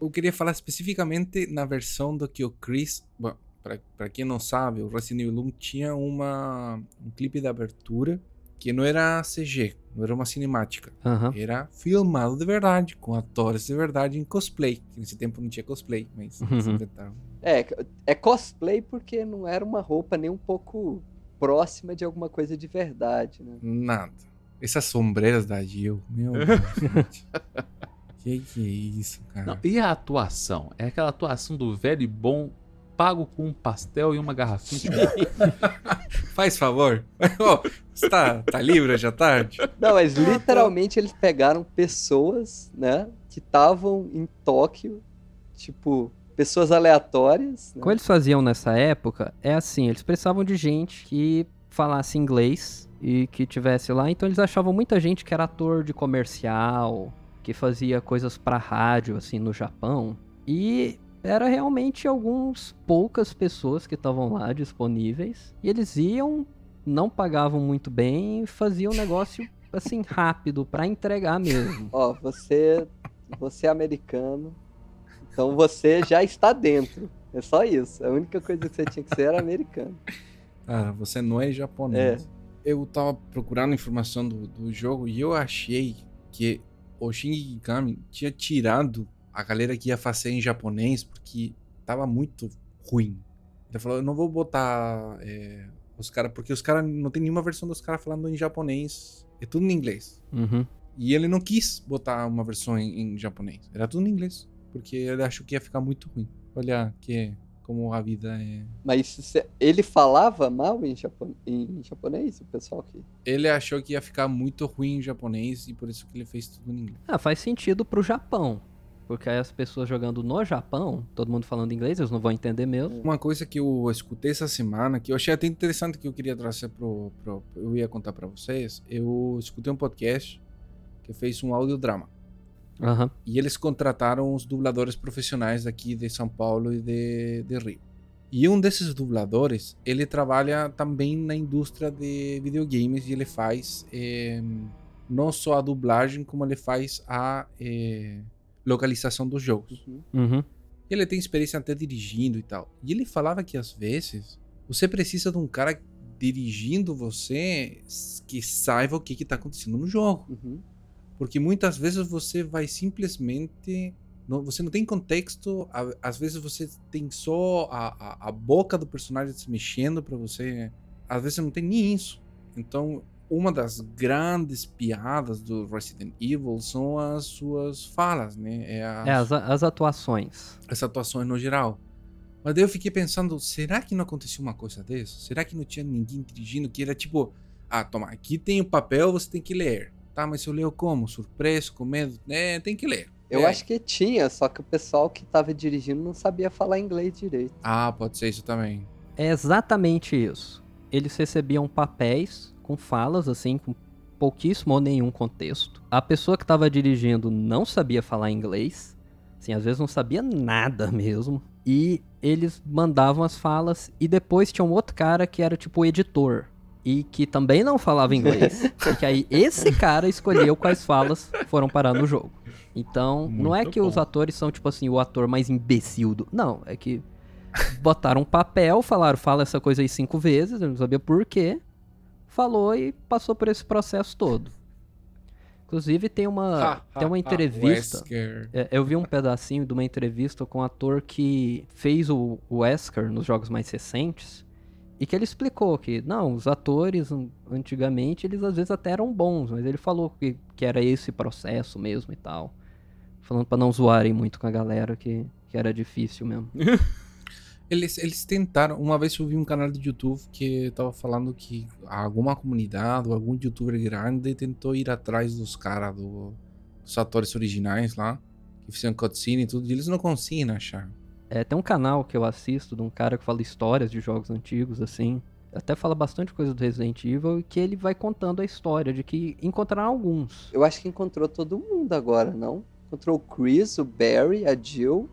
Eu queria falar especificamente na versão do que o Chris. Bom, pra, pra quem não sabe, o Resident Evil 1 tinha uma, um clipe de abertura que não era CG, não era uma cinemática. Aham. Era filmado de verdade, com atores de verdade em cosplay. Que nesse tempo não tinha cosplay, mas eles Uhum. inventaram. É, é cosplay porque não era uma roupa nem um pouco próxima de alguma coisa de verdade, né? Nada. Essas sombreiras da Jill, meu Deus. gente. que que é isso, cara? Não, e a atuação? É aquela atuação do velho e bom pago com um pastel e uma garrafinha de Faz favor. Ô, Você tá, tá livre hoje à tarde? Não, mas literalmente eles pegaram pessoas, né, que estavam em Tóquio, tipo, pessoas aleatórias. né? O que eles faziam nessa época é assim, eles precisavam de gente que falasse inglês e que tivesse lá, então eles achavam muita gente que era ator de comercial, que fazia coisas pra rádio assim no Japão, e era realmente alguns poucas pessoas que estavam lá disponíveis, e eles iam, não pagavam muito bem, e faziam um negócio assim rápido pra entregar mesmo. Ó, você, você é americano, então você já está dentro. É só isso. A única coisa que você tinha que ser era americano. Cara, você não é japonês. Eu tava procurando informação do, do jogo e eu achei que o Shinji Mikami tinha tirado a galera que ia fazer em japonês porque tava muito ruim. Ele falou, eu não vou botar é, os caras, porque os caras não tem nenhuma versão dos caras falando em japonês. É tudo em inglês. Uhum. E ele não quis botar uma versão em, em japonês. Era tudo em inglês. Porque ele achou que ia ficar muito ruim. Olha que como a vida é. Mas se- ele falava mal em, japo- em japonês, o pessoal que. Ele achou que ia ficar muito ruim em japonês e por isso que ele fez tudo em inglês. Ah, faz sentido pro Japão. Porque aí as pessoas jogando no Japão, todo mundo falando inglês, eles não vão entender mesmo. Uma coisa que eu escutei essa semana, que eu achei até interessante que eu queria trazer pro, pro eu ia contar pra vocês, eu escutei um podcast que fez um audiodrama. Aham. E eles contrataram os dubladores profissionais daqui de São Paulo e de, de Rio. E um desses dubladores, ele trabalha também na indústria de videogames e ele faz eh, não só a dublagem, como ele faz a eh, localização dos jogos. Uhum. Uhum. Ele tem experiência até dirigindo e tal. E ele falava que às vezes você precisa de um cara dirigindo você que saiba o que está acontecendo no jogo. Uhum. Porque muitas vezes você vai simplesmente. Não, você não tem contexto. a- Às vezes você tem só a, a, a boca do personagem se mexendo pra você. Às vezes não tem nem isso. Então, uma das grandes piadas do Resident Evil são as suas falas, né? É as, É, as, as atuações. as atuações no geral. Mas daí eu fiquei pensando, será que não aconteceu uma coisa dessa? Será que não tinha ninguém dirigindo que era tipo, ah, toma, aqui tem o papel, você tem que ler. Tá, mas eu leio como? Surpreso, com medo? É, tem que ler. Eu É. acho que tinha, só que o pessoal que tava dirigindo não sabia falar inglês direito. Ah, pode ser isso também. É exatamente isso. Eles recebiam papéis com falas, assim, com pouquíssimo ou nenhum contexto. A pessoa que estava dirigindo não sabia falar inglês. Assim, às vezes não sabia nada mesmo. E eles mandavam as falas. E depois tinha um outro cara que era tipo o editor. E que também não falava inglês. porque aí esse cara escolheu quais falas foram parar no jogo. Então, não é Muito que os bom. atores são, tipo assim, o ator mais imbecil do. Não, é que botaram um papel, falaram, fala essa coisa aí cinco vezes, eu não sabia por quê. Falou e passou por esse processo todo. Inclusive tem uma, Ha, tem ha, uma ha, entrevista. Wesker. É, eu vi um pedacinho de uma entrevista com um ator que fez o, Wesker nos jogos mais recentes. E que ele explicou que, não, os atores an- antigamente, eles às vezes até eram bons, mas ele falou que, que era esse processo mesmo e tal. Falando pra não zoarem muito com a galera, que, que era difícil mesmo. Eles, eles tentaram. Uma vez eu vi um canal de YouTube que tava falando que alguma comunidade ou algum youtuber grande tentou ir atrás dos caras, do, dos atores originais lá, que fizeram cutscene e tudo, e eles não conseguem achar. É, tem um canal que eu assisto de um cara que fala histórias de jogos antigos, assim. Até fala bastante coisa do Resident Evil e que ele vai contando a história de que encontraram alguns. Eu acho que encontrou todo mundo agora, não? Encontrou o Chris, o Barry, a Jill.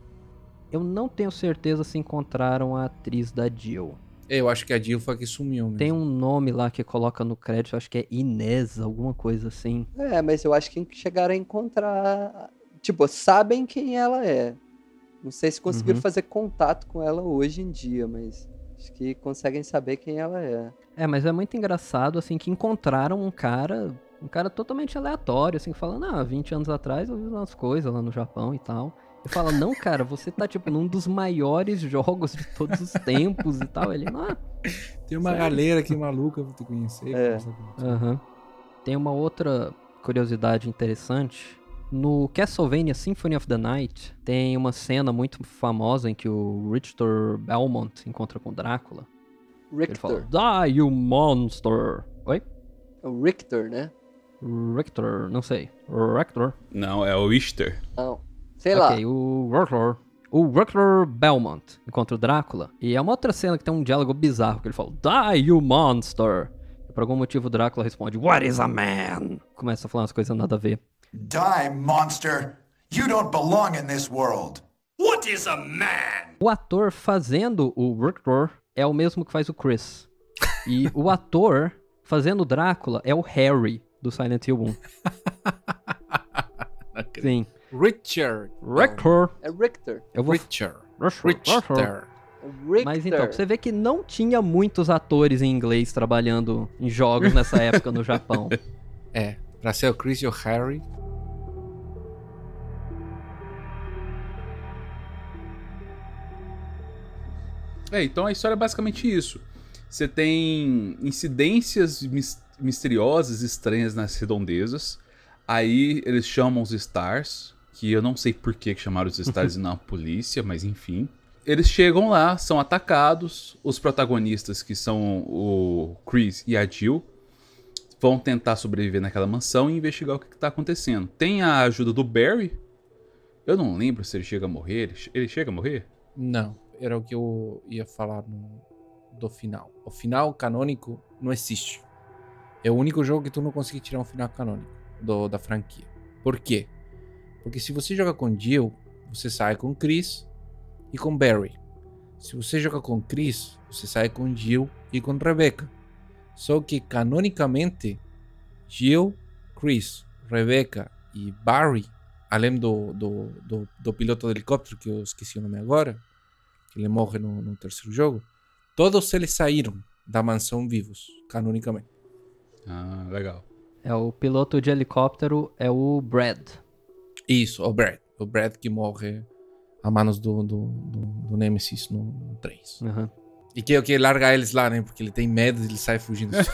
Eu não tenho certeza se encontraram a atriz da Jill. É, Eu acho que a Jill foi a que sumiu mesmo. Tem um nome lá que coloca no crédito, acho que é Inês, alguma coisa assim. É, mas eu acho que chegaram a encontrar. Tipo, sabem quem ela é. Não sei se conseguiram Uhum. fazer contato com ela hoje em dia, mas acho que conseguem saber quem ela é. É, mas é muito engraçado, assim, que encontraram um cara, um cara totalmente aleatório, assim, falando, ah, 20 anos atrás eu vi umas coisas lá no Japão e tal. Fala, não, cara, você tá, tipo, num dos maiores jogos de todos os tempos e tal. Ele, ah, Tem uma galera aqui maluca pra te conhecer. É. Aham. Tem uma outra curiosidade interessante. No Castlevania Symphony of the Night, tem uma cena muito famosa em que o Richter Belmont encontra com Drácula. Ele fala, Richter. Die, you monster! Oi? É o Richter, né? Richter, não sei. Richter? Não, é o Easter. Não. Sei lá. Ok, o Richter. O Richter Belmont encontra o Drácula. E é uma outra cena que tem um diálogo bizarro, que ele fala, Die, you monster! E por algum motivo o Drácula responde, What is a man? Começa a falar umas coisas nada a ver. Die, monster! You don't belong in this world! What is a man? O ator fazendo o Richter é o mesmo que faz o Chris. E o ator fazendo o Drácula é o Harry, do Silent Hill 1. Sim. Richard. Richter. É Richter. Eu vou... Richard. Richter. Richter. Richter. Richter. Mas então, pra você vê que não tinha muitos atores em inglês trabalhando em jogos nessa época no Japão. É, pra ser o Chris e o Harry. É, então a história é basicamente isso. Você tem incidências mis- misteriosas, estranhas nas redondezas. Aí eles chamam os Stars, que eu não sei por que chamaram os Stars e não a polícia, mas enfim. Eles chegam lá, são atacados. Os protagonistas, que são o Chris e a Jill, vão tentar sobreviver naquela mansão e investigar o que está acontecendo. Tem a ajuda do Barry. Eu não lembro se ele chega a morrer. Ele chega a morrer? Não, era o que eu ia falar no, do final. O final canônico não existe. É o único jogo que tu não consegue tirar um final canônico do- da franquia. Por quê? Porque se você joga com Jill, você sai com Chris e com Barry. Se você joga com Chris, você sai com Jill e com Rebecca. Só que canonicamente, Jill, Chris, Rebecca e Barry, além do, do, do, do piloto do helicóptero, que eu esqueci o nome agora, que ele morre no, no terceiro jogo, todos eles saíram da mansão vivos, canonicamente. Ah, legal. É o piloto de helicóptero é o Brad. Isso, o Brad. O Brad que morre a manos do, do, do, do Nemesis no, no 3. Aham. E que é o que larga eles lá, né? Porque ele tem medo e ele sai fugindo.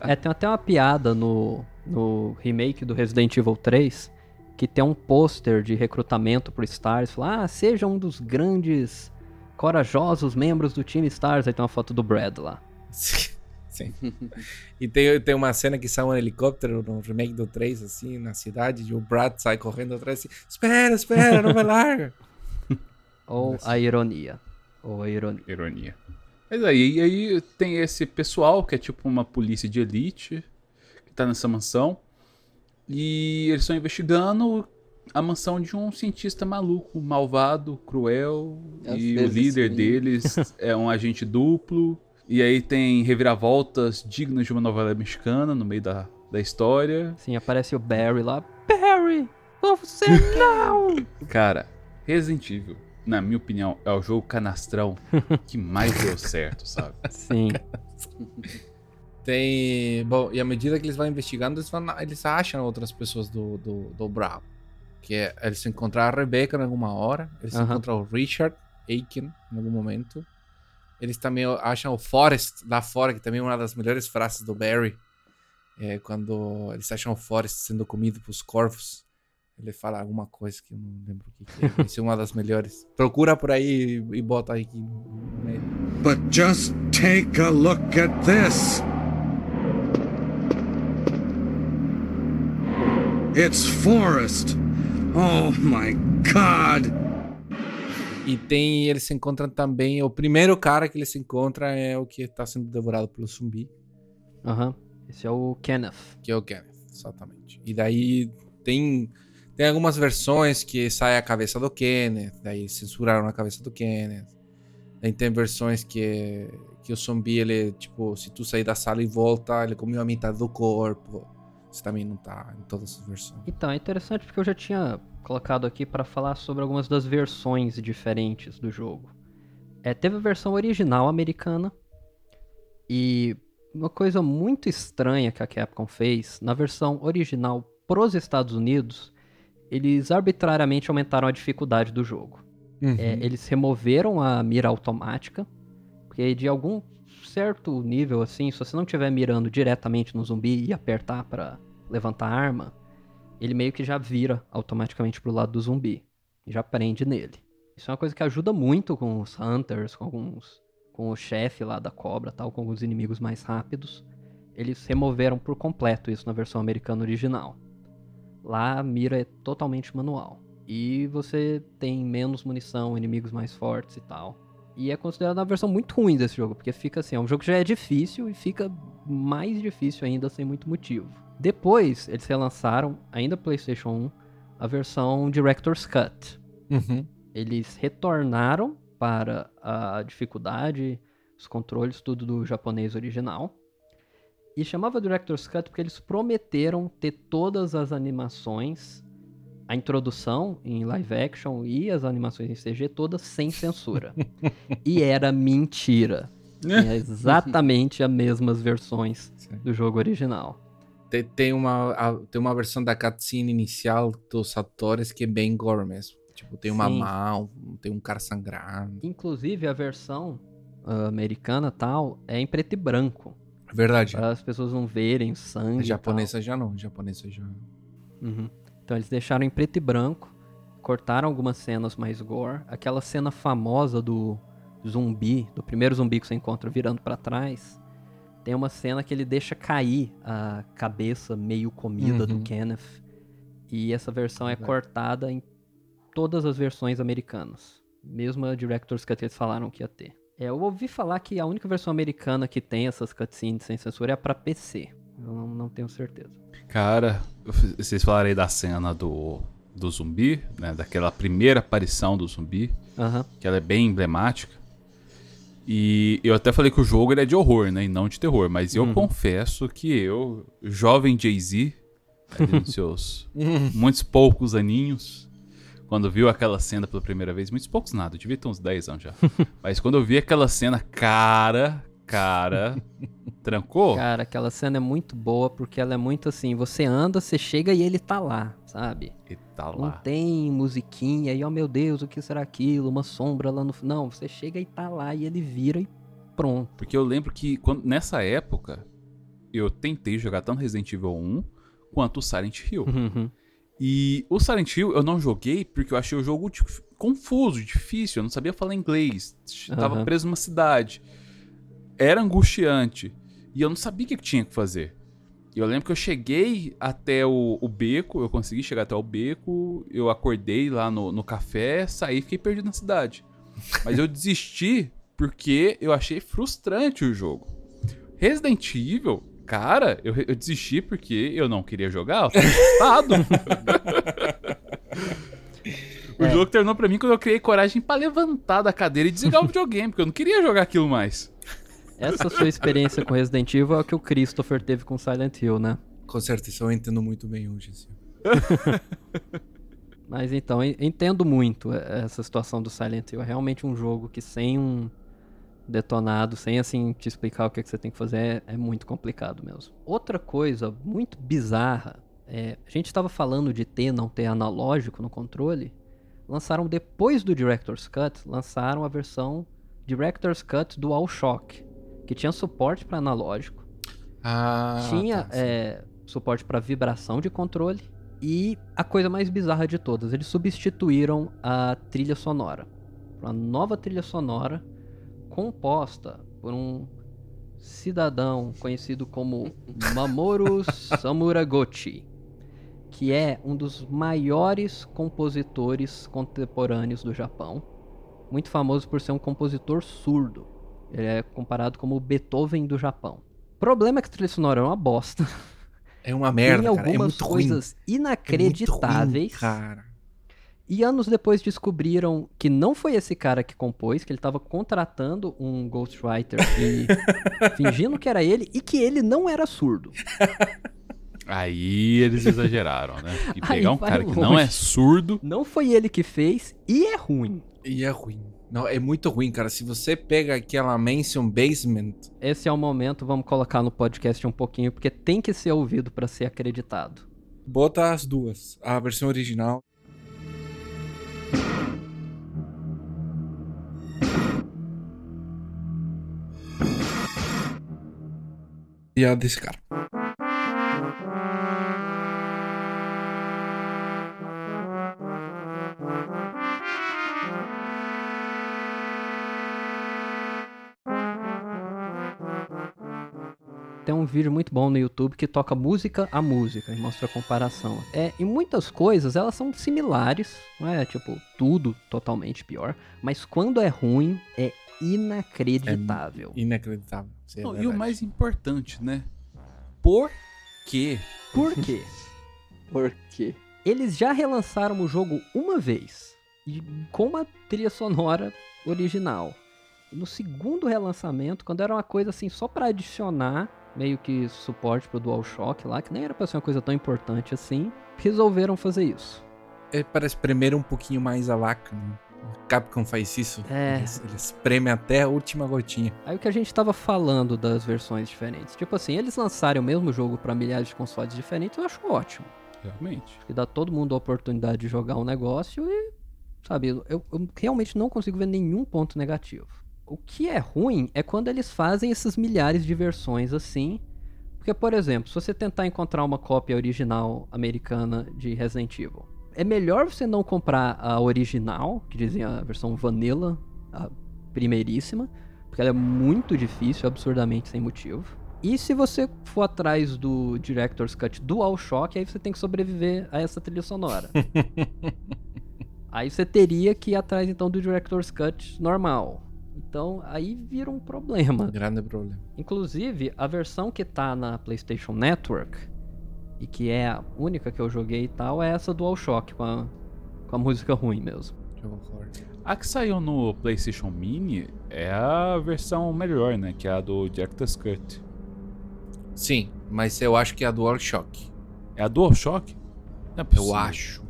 É, tem até uma piada no, no remake do Resident Evil 3 que tem um pôster de recrutamento pro Stars. Fala, ah, seja um dos grandes, corajosos membros do time Stars. Aí tem uma foto do Brad lá. Sim. E tem, tem uma cena que sai um helicóptero no remake do 3, assim, na cidade, e o Brad sai correndo atrás assim, espera, espera, não me larga. Ou a ironia. Ou a ironia. Ironia. Mas aí, e aí tem esse pessoal que é tipo uma polícia de elite que tá nessa mansão. E eles estão investigando a mansão de um cientista maluco, malvado, cruel. Às e o líder sim. deles é um agente duplo. E aí tem reviravoltas dignas de uma novela mexicana no meio da, da história. Sim, aparece o Barry lá. Barry! Não, você não! Cara, Resident Evil, na minha opinião, é o jogo canastrão que mais deu certo, sabe? Sim. Tem. Bom, e à medida que eles vão investigando, eles, vão, eles acham outras pessoas do, do, do Bravo. Que é, eles encontram a Rebecca em alguma hora, eles Aham. encontram o Richard Aiken em algum momento. Eles também acham o Forrest lá fora, que também é uma das melhores frases do Barry. É quando eles acham o Forrest sendo comido pelos corvos. Ele fala alguma coisa que eu não lembro o que, é. Isso é uma das melhores. Procura por aí e, bota aí meio. But just take a look at this. It's Forrest. Oh my god. E tem, eles se encontram também. O primeiro cara que eles se encontram é o que está sendo devorado pelo zumbi, Aham. Esse é o Kenneth. que é o Kenneth, exatamente. E daí tem, tem algumas versões que sai a cabeça do Kenneth, daí censuraram a cabeça do Kenneth. Daí tem versões que, que o zumbi, ele, tipo, se tu sair da sala e volta, ele comeu a metade do corpo. Isso também não tá em todas as versões. Então, é interessante porque eu já tinha colocado aqui para falar sobre algumas das versões diferentes do jogo. É, teve a versão original americana e uma coisa muito estranha que a Capcom fez, na versão original pros Estados Unidos, eles arbitrariamente aumentaram a dificuldade do jogo. É, eles removeram a mira automática, porque de algum certo nível assim, se você não estiver mirando diretamente no zumbi e apertar para levantar a arma, ele meio que já vira automaticamente pro lado do zumbi e já prende nele. Isso é uma coisa que ajuda muito com os hunters, com alguns com o chefe lá da cobra, tal, com alguns inimigos mais rápidos. Eles removeram por completo isso na versão americana original. Lá a mira é totalmente manual. E você tem menos munição, inimigos mais fortes e tal. E é considerada uma versão muito ruim desse jogo, porque fica assim, é um jogo que já é difícil e fica mais difícil ainda sem muito motivo. Depois, eles relançaram, ainda PlayStation 1, a versão Director's Cut. Uhum. Eles retornaram para a dificuldade, os controles, tudo do japonês original. E chamava Director's Cut porque eles prometeram ter todas as animações, a introdução em live action e as animações em CG todas sem censura. e era mentira. Tinha exatamente as mesmas versões do jogo original. Tem, tem, uma, a- tem uma versão da cutscene inicial dos atores que é bem gore mesmo. Tipo, tem uma Sim. mão, tem um cara sangrando. Inclusive a versão ah, americana tal é em preto e branco. Verdade. Para as pessoas não verem o sangue. A japonesa já não, a japonesa já. Uhum. Então eles deixaram em preto e branco, cortaram algumas cenas mais gore. Aquela cena famosa do zumbi, do primeiro zumbi que você encontra virando pra trás. Tem uma cena que ele deixa cair a cabeça meio comida do Uhum. Kenneth. E essa versão é Verdade. cortada em todas as versões americanas. Mesmo a Director's Cut eles falaram que ia ter. É, eu ouvi falar que a única versão americana que tem essas cutscenes sem censura é pra PC. Eu não, não tenho certeza. Cara, vocês falaram aí da cena do, do zumbi, né? Daquela primeira aparição do zumbi, Aham. que ela é bem emblemática. E eu até falei que o jogo é de horror, né? E não de terror. Mas eu Uhum. confesso que eu, jovem Jay-Z, nos seus muitos poucos aninhos, quando viu aquela cena pela primeira vez, muitos poucos nada, eu devia ter uns 10 anos já. Mas quando eu vi aquela cena, cara, cara, trancou? Cara, aquela cena é muito boa porque ela é muito assim, você anda, você chega e ele tá lá, sabe? E tá Não lá. tem musiquinha e, oh meu Deus, o que será aquilo? Uma sombra lá no... Não, você chega e tá lá e ele vira e pronto. Porque eu lembro que quando, nessa época eu tentei jogar tanto Resident Evil 1 quanto o Silent Hill. Uhum. E o Silent Hill eu não joguei porque eu achei o jogo dif- confuso, difícil, eu não sabia falar inglês, tava preso numa cidade. Era angustiante e eu não sabia o que tinha que fazer. Eu lembro que eu cheguei até o, o beco, eu consegui chegar até o beco, eu acordei lá no, no café, saí e fiquei perdido na cidade. Mas eu desisti porque eu achei frustrante o jogo. Resident Evil, cara, eu, eu desisti porque eu não queria jogar, eu tava assustado. o É. jogo terminou pra mim quando eu criei coragem pra levantar da cadeira e desligar o videogame, porque eu não queria jogar aquilo mais. Essa sua experiência com Resident Evil é o que o Christopher teve com Silent Hill, né? Com certeza, eu entendo muito bem hoje. Assim. Mas então, entendo muito essa situação do Silent Hill. É realmente um jogo que sem um, detonado, sem assim te explicar o que, é que você tem que fazer, é, é muito complicado mesmo. Outra coisa muito bizarra, é, a gente estava falando de ter não ter analógico no controle, lançaram depois do Director's Cut, lançaram a versão Director's Cut DualShock, que tinha suporte para analógico, Ah, tinha tá, é, suporte para vibração de controle e a coisa mais bizarra de todas, eles substituíram a trilha sonora. Uma nova trilha sonora composta por um cidadão conhecido como Mamoru Samuragochi, que é um dos maiores compositores contemporâneos do Japão, muito famoso por ser um compositor surdo. Ele é comparado como o Beethoven do Japão. O problema é que a trilha sonora é uma bosta. É uma merda, Tem cara. É algumas muito ruim. coisas É muito ruim, inacreditáveis. cara. E anos depois descobriram que não foi esse cara que compôs, que ele estava contratando um ghostwriter e fingindo que era ele e que ele não era surdo. Aí eles exageraram, né? E Aí pegar um cara que longe. não é surdo. Não foi ele que fez e é ruim. E é ruim. Não, é muito ruim, cara. Se você pega aquela Mansion Basement, Esse é o momento, vamos colocar no podcast um pouquinho, porque tem que ser ouvido para ser acreditado. bota as duas. A versão original. E a desse cara. Vídeo muito bom no YouTube que toca música a música e mostra a comparação. É, e muitas coisas elas são similares, não é tipo tudo totalmente pior, mas quando é ruim é inacreditável. Inacreditável. Isso é Não, e o mais importante, né? Por quê? Por quê? Por quê? Eles já relançaram o jogo uma vez e com uma trilha sonora original. No segundo relançamento, quando era uma coisa assim só pra adicionar meio que suporte pro DualShock lá, que nem era pra ser uma coisa tão importante assim, resolveram fazer isso. É para espremer um pouquinho mais a vaca. Né? Capcom faz isso. É. Eles, eles espremem até a última gotinha. Aí o que a gente tava falando das versões diferentes, tipo assim, eles lançarem o mesmo jogo pra milhares de consoles diferentes, eu acho ótimo. Realmente. que dá todo mundo a oportunidade de jogar um negócio e, sabe, eu, eu realmente não consigo ver nenhum ponto negativo. O que é ruim é quando eles fazem essas milhares de versões assim. Porque, por exemplo, se você tentar encontrar uma cópia original americana de Resident Evil, é melhor você não comprar a original, que dizem a versão vanilla, a primeiríssima, porque ela é muito difícil, absurdamente sem motivo. E se você for atrás do Director's Cut DualShock, aí você tem que sobreviver a essa trilha sonora. aí você teria que ir atrás então do Director's Cut normal. Então aí vira um problema. Grande problema. Inclusive, a versão que tá na PlayStation Network, e que é a única que eu joguei e tal, é essa DualShock, com a, com a música ruim mesmo. Eu concordo. A que saiu no PlayStation Mini é a versão melhor, né? Que é a do Director's Cut. Sim, mas eu acho que é a DualShock. É a DualShock? Não é Eu acho.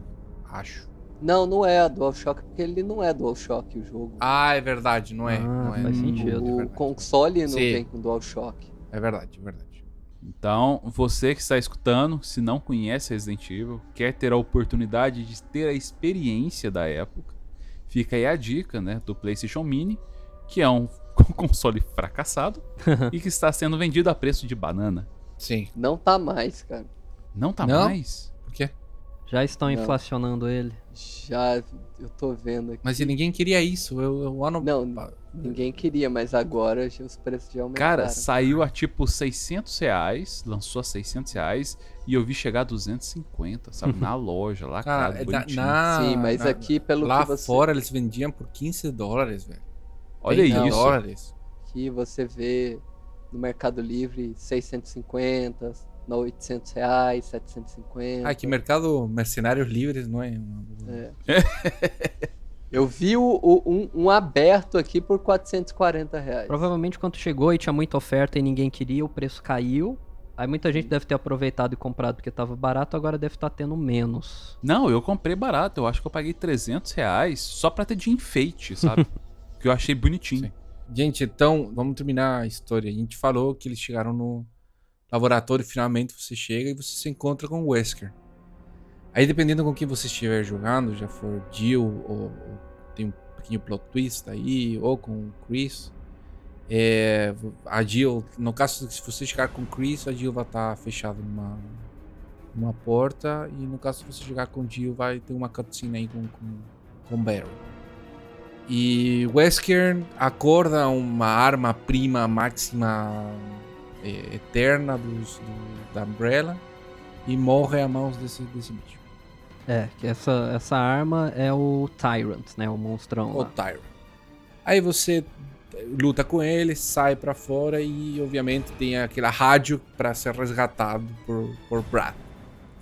Acho. Não, não é a DualShock, porque ele não é DualShock o jogo. Ah, é verdade, não é. Ah, não é. faz É sentido. o verdade. console não Sim. vem com DualShock. É verdade, é verdade. Então, você que está escutando, se não conhece Resident Evil, quer ter a oportunidade de ter a experiência da época, fica aí a dica, né, do PlayStation Mini, que é um console fracassado e que está sendo vendido a preço de banana. Sim. Não tá mais, cara. Não tá Não? mais? Por quê? Já estão Não. inflacionando ele. Já eu tô vendo aqui. Mas ninguém queria isso. Eu, eu ano... Não, ninguém queria, mas agora os preços já aumentaram. Cara, saiu a tipo 600 reais, lançou a 600 reais e eu vi chegar a 250, sabe? Na loja, lá, Cara, cara, é da- bonitinho. na- Sim, mas na- aqui pelo lá que você fora eles vendiam por 15 dólares, velho. Olha 20 isso. dólares. aqui você vê no Mercado Livre 650, na 800 reais, 750. Ah, que mercado mercenários livres, não é? É. Eu vi o, o- um, um aberto aqui por 440 reais. Provavelmente quando chegou e tinha muita oferta e ninguém queria, o preço caiu. Aí muita gente deve ter aproveitado e comprado porque tava barato, agora deve estar tendo menos. Não, eu comprei barato. Eu acho que eu paguei 300 reais só pra ter de enfeite, sabe? que eu achei bonitinho. Sim. Gente, então, vamos terminar a história. A gente falou que eles chegaram no laboratório, finalmente você chega e você se encontra com o Wesker. Aí, dependendo com quem você estiver jogando, já for Jill ou, ou tem um pequeno plot twist aí, ou com o Chris, é, a Jill, no caso, se você chegar com o Chris, a Jill vai estar fechada numa, numa porta, e no caso, se você chegar com o Jill, vai ter uma cutscene aí com, com, com Barry. E Wesker acorda uma arma prima máxima eterna dos, do, da Umbrella e morre a mãos desse, desse bicho. É, que essa, essa arma é o Tyrant, né? O monstrão. O lá. Tyron. Aí você luta com ele, sai pra fora e obviamente tem aquela rádio pra ser resgatado por, por Brad.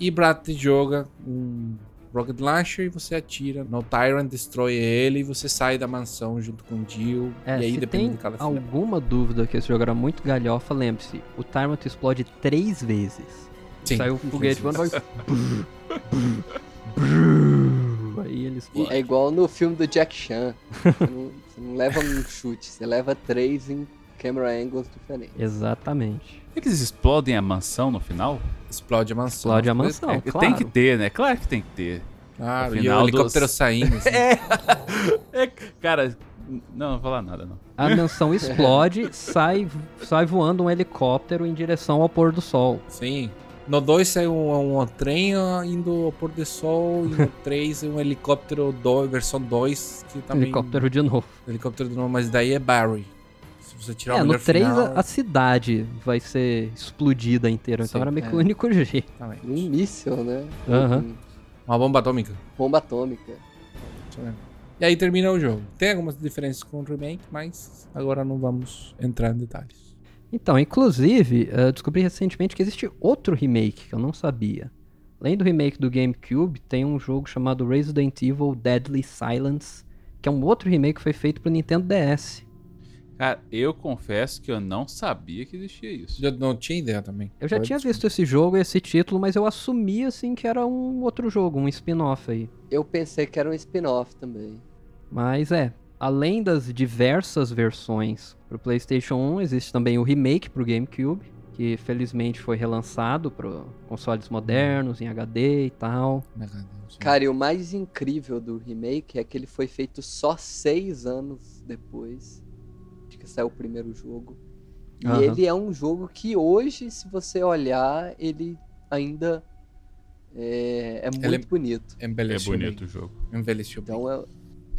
E Brad te joga um Rocket Launcher e você atira no Tyrant, destrói ele e você sai da mansão junto com o Jill. É, e aí se depende tem de cada filme. alguma dúvida que esse jogo era muito galhofa, lembre-se, o Tyrant explode três vezes. Sim, Sai o foguete voando, vai... Brrr, Aí ele explode. É igual no filme do Jack Chan. Você não, você não leva um chute, você leva três em camera angles diferentes. Exatamente. Eles explodem a mansão no final? Explode a mansão. Explode a mansão, É, claro. Tem que ter, né? Claro que tem que ter. Claro, No e o helicóptero dos- saindo. assim. É, cara, não, não vou falar nada, não. A mansão explode, sai, sai voando um helicóptero em direção ao pôr do sol. Sim. No 2 saiu um, um trem indo ao pôr do sol, e no 3 um helicóptero do, versão 2, que também... Helicóptero de novo. Helicóptero de novo, mas daí é Barry. Você tirar É, o no melhor 3 final, a, a cidade vai ser explodida inteira, então Sim, era meio que é. o único jeito. Um míssil, né? Aham. Um- Uma bomba atômica. Bomba atômica. E aí termina o jogo. Tem algumas diferenças com o remake, mas agora não vamos entrar em detalhes. Então, inclusive, eu descobri recentemente que existe outro remake que eu não sabia. Além do remake do GameCube, tem um jogo chamado Resident Evil Deadly Silence, que é um outro remake que foi feito pro Nintendo DS. Cara, eu confesso que eu não sabia que existia isso. Eu não tinha ideia também. Eu já Pode tinha visto esse jogo e esse título, mas eu assumi assim que era um outro jogo, um spin-off aí. Eu pensei que era um spin-off também. Mas é, além das diversas versões pro PlayStation 1, existe também o remake pro GameCube, que felizmente foi relançado para consoles modernos, em HD e tal. Cara, e o mais incrível do remake é que ele foi feito só seis anos depois saiu o primeiro jogo. E Aham. ele é um jogo que hoje, se você olhar, ele ainda é, é muito Ele é- bonito. É Envelheceu bonito bem. o jogo. Envelheceu bem. Então é,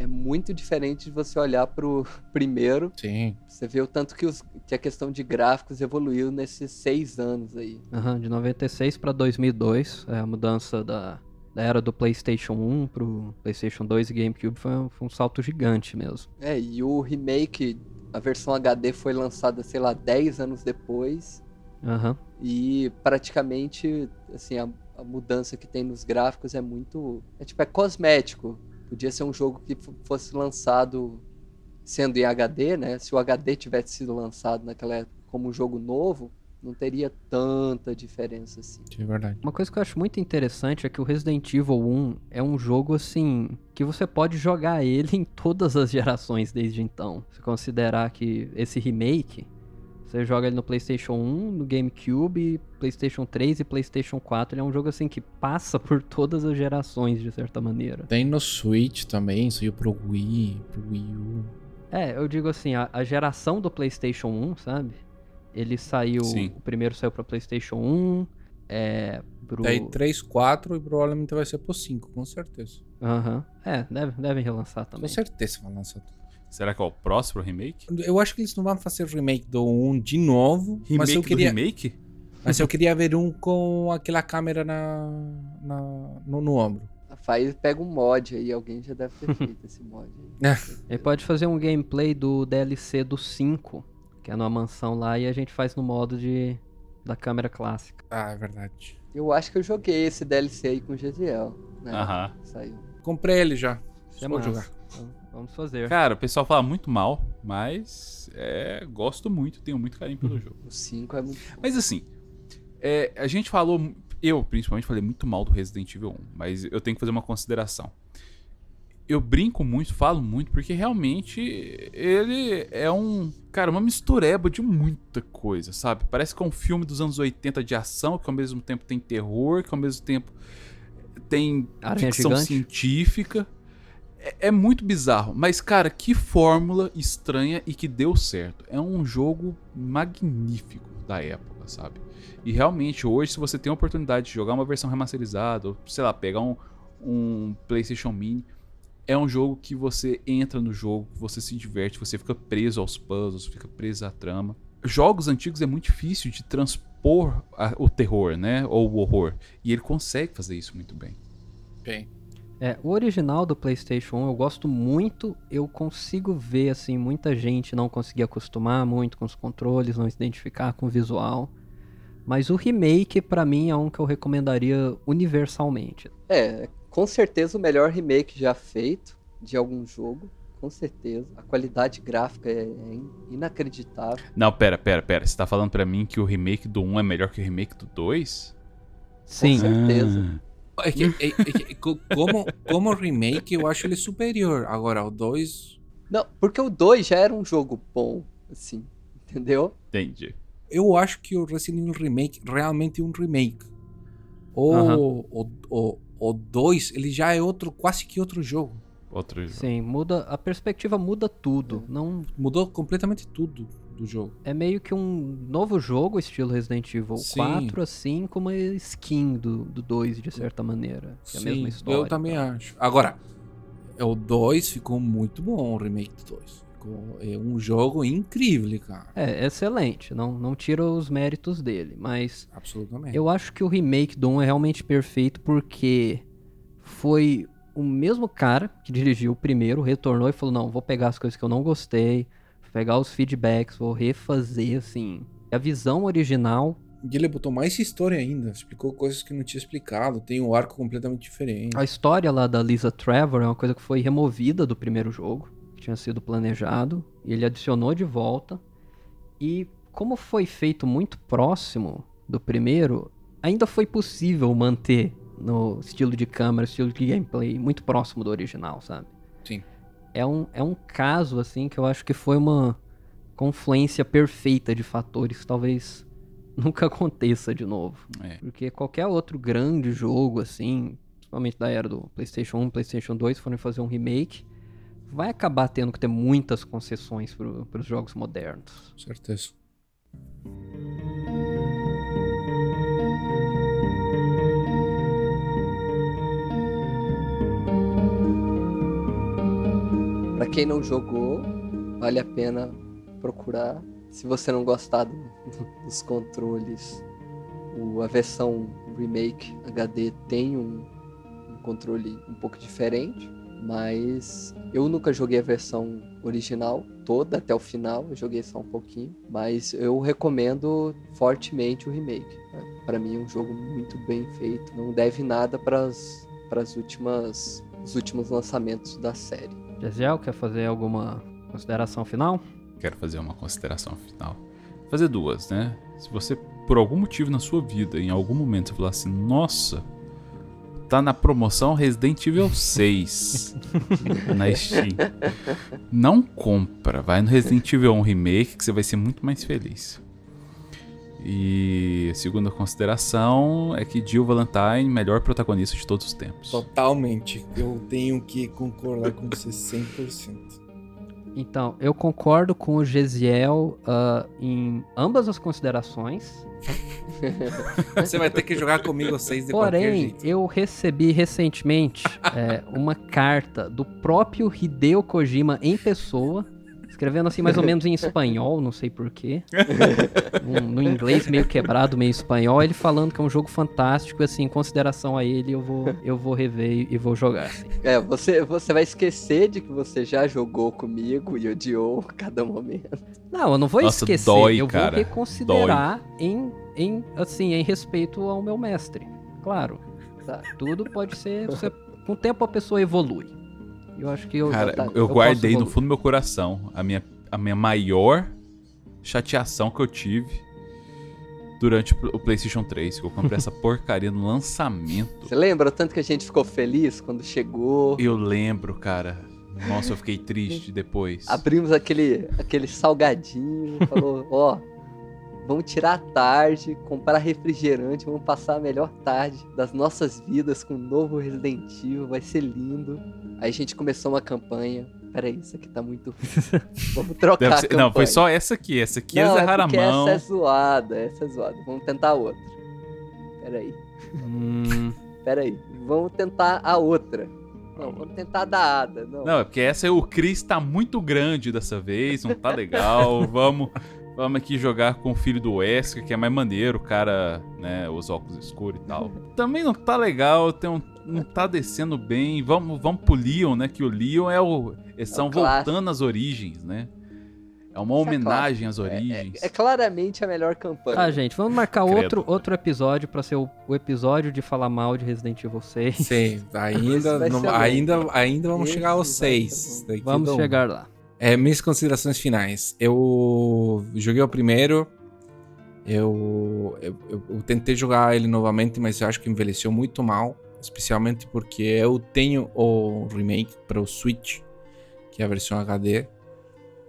é muito diferente de você olhar pro primeiro. Sim. Você vê o tanto que, os- que a questão de gráficos evoluiu nesses seis anos aí. Aham, de 96 para 2002, é, a mudança da, da era do PlayStation 1 pro PlayStation 2 e GameCube foi um, foi um salto gigante mesmo. É, e o remake, a versão HD foi lançada, sei lá, 10 anos depois. Aham. E praticamente, assim, a, a mudança que tem nos gráficos é muito. É tipo, é cosmético. Podia ser um jogo que fo- fosse lançado sendo em HD, né? Se o HD tivesse sido lançado naquela época como um jogo novo, não teria tanta diferença assim. É verdade. Uma coisa que eu acho muito interessante é que o Resident Evil 1 é um jogo assim que você pode jogar ele em todas as gerações desde então. Se considerar que esse remake, você joga ele no PlayStation 1, no GameCube, PlayStation 3 e PlayStation 4, ele é um jogo assim que passa por todas as gerações de certa maneira. Tem no Switch também, saiu pro Wii, pro Wii U. É, eu digo assim, a, a geração do PlayStation 1, sabe? Ele saiu, Sim. o primeiro saiu pra PlayStation 1, é, pro... Daí 3, 4 e provavelmente vai ser pro 5, com certeza. Aham. É, deve, devem relançar Com também. certeza vai lançar. Será que é o próximo remake? Eu acho que eles não vão fazer remake do 1 de novo, Remake mas eu do queria, remake? mas eu queria ver um com aquela câmera na, na no, no ombro. Faz, pega um mod aí, alguém já deve ter feito esse mod aí. Ele pode fazer um gameplay do DLC do 5, que é numa mansão lá, e a gente faz no modo de da câmera clássica. Ah, é verdade. Eu acho que eu joguei esse DLC aí com o GGL, né? Aham. Saiu. Comprei ele já. Isso é Vou massa. jogar. Então, vamos fazer. Cara, o pessoal fala muito mal, mas é, gosto muito, tenho muito carinho pelo jogo. O 5 é muito Mas assim, é, a gente falou, eu principalmente falei muito mal do Resident Evil 1, mas eu tenho que fazer uma consideração. Eu brinco muito, falo muito, porque realmente ele é um. Cara, uma mistureba de muita coisa, sabe? Parece que é um filme dos anos 80 de ação, que ao mesmo tempo tem terror, que ao mesmo tempo tem Aranha ficção gigante. científica. É, é muito bizarro. Mas, cara, que fórmula estranha e que deu certo. É um jogo magnífico da época, sabe? E realmente, hoje, se você tem a oportunidade de jogar uma versão remasterizada, ou sei lá, pegar um, um PlayStation Mini, é um jogo que você entra no jogo, você se diverte, você fica preso aos puzzles, fica preso à trama. Jogos antigos é muito difícil de transpor a- o terror, né? Ou o horror. E ele consegue fazer isso muito bem. Bem. É, o original do PlayStation 1 eu gosto muito, eu consigo ver assim muita gente não conseguir acostumar muito com os controles, não se identificar com o visual. Mas o remake pra mim é um que eu recomendaria universalmente. É, com certeza o melhor remake já feito de algum jogo. Com certeza. A qualidade gráfica é, é in- inacreditável. Não, pera, pera, pera. Você tá falando pra mim que o remake do 1 é melhor que o remake do 2? Sim, Com certeza. É que, é- é que co- como, como remake, eu acho ele superior. Agora, o 2, Não, porque o 2 já era um jogo bom, assim, entendeu? Entendi. eu acho que o Resident Evil Remake realmente é um remake. O, Aham. o, o, o 2, ele já é outro, quase que outro jogo. Outro jogo. sim, muda, a perspectiva muda tudo. Não Mudou completamente tudo do jogo. é meio que um novo jogo estilo Resident Evil Sim. 4 assim, com uma skin do do 2 de certa maneira, é a mesma história. eu também tal. acho. Agora, o 2 ficou muito bom, o remake do 2. É um jogo incrível, cara. É, excelente, não não tira os méritos dele, mas Absolutamente. Eu acho que o remake do 1 é realmente perfeito porque foi o mesmo cara que dirigiu o primeiro, retornou e falou: Não, vou pegar as coisas que eu não gostei, vou pegar os feedbacks, vou refazer assim. A visão original, E ele botou mais história ainda, explicou coisas que não tinha explicado, tem um arco completamente diferente. a história lá da Lisa Trevor é uma coisa que foi removida do primeiro jogo, tinha sido planejado, e ele adicionou de volta. E como foi feito muito próximo do primeiro, ainda foi possível manter no estilo de câmera, estilo de gameplay muito próximo do original, sabe? Sim. É um, é um caso, assim, que eu acho que foi uma confluência perfeita de fatores talvez nunca aconteça de novo. É. Porque qualquer outro grande jogo, assim, principalmente da era do PlayStation 1, PlayStation 2, forem fazer um remake, vai acabar tendo que ter muitas concessões para os jogos modernos. Certeza. Pra quem não jogou, vale a pena procurar. Se você não gostar do- dos controles, o- a versão remake HD tem um, um controle um pouco diferente, mas eu nunca joguei a versão original toda até o final, eu joguei só um pouquinho, mas eu recomendo fortemente o remake. né? Pra mim é um jogo muito bem feito, não deve nada para as últimas os últimos lançamentos da série. Gesiel, quer fazer alguma consideração final? Quero fazer uma consideração final. Fazer duas, né? Se você, por algum motivo na sua vida, em algum momento, você falar assim, nossa, tá na promoção Resident Evil 6 na Steam. Não compra, vai no Resident Evil 1 Remake que você vai ser muito mais feliz. E a segunda consideração é que Jill Valentine, melhor protagonista de todos os tempos. Totalmente. Eu tenho que concordar com você 100%. Então, eu concordo com o Gesiel ah, em ambas as considerações. Você vai ter que jogar comigo seis de qualquer Porém, eu recebi recentemente é, uma carta do próprio Hideo Kojima em pessoa, escrevendo assim mais ou menos em espanhol, não sei porquê. Um, no inglês meio quebrado, meio espanhol, ele falando que é um jogo fantástico, e assim, em consideração a ele, eu vou, eu vou rever e vou jogar. assim. É, você, você vai esquecer de que você já jogou comigo e odiou cada momento. Não, eu não vou Nossa, esquecer, dói, eu cara, vou reconsiderar em, em, assim, em respeito ao meu mestre. Claro, Tá. tudo pode ser, você- com o tempo a pessoa evolui. Eu acho que eu, Cara, tá, eu, eu guardei posso no fundo do meu coração a minha, a minha maior chateação que eu tive durante o o PlayStation 3, que eu comprei essa porcaria no lançamento. Você lembra o tanto que a gente ficou feliz quando chegou? Eu lembro, cara. Nossa, eu fiquei triste depois. Abrimos aquele, aquele salgadinho, falou, ó, vamos tirar a tarde, comprar refrigerante, vamos passar a melhor tarde das nossas vidas com o novo Resident Evil, vai ser lindo. Aí a gente começou uma campanha. Peraí, isso aqui tá muito. vamos trocar a ser-. Não, foi só essa aqui. Essa aqui Não, é é Zahara mão. essa é zoada, essa é zoada. Vamos tentar outra. Peraí, Hum, peraí. Vamos tentar a outra. Não, vamos tentar a da Ada. Não. Não, é porque essa é o Chris tá muito grande dessa vez, não tá legal. vamos, vamos aqui jogar com o filho do Wesker, que é mais maneiro, o cara, né, os óculos escuros e tal. Também não tá legal, tem um- não tá descendo bem. Vamos, vamos pro Leon, né, que o Leon é o eles estão clássico. voltando às origens, né? É uma Isso é homenagem às É- origens. É, é claramente a melhor campanha. Tá, gente, vamos marcar Credo. outro, outro episódio pra ser o, o episódio de falar mal de Resident Evil 6. Sim, ainda, não- ainda, ainda vamos Esse chegar aos vai ser seis. bom. Daqui Vamos chegar lá. É, minhas considerações finais. Eu joguei o primeiro. Eu, eu, eu- tentei jogar ele novamente, mas eu acho que envelheceu muito mal. Especialmente porque eu tenho o remake para o Switch, que é a versão HD.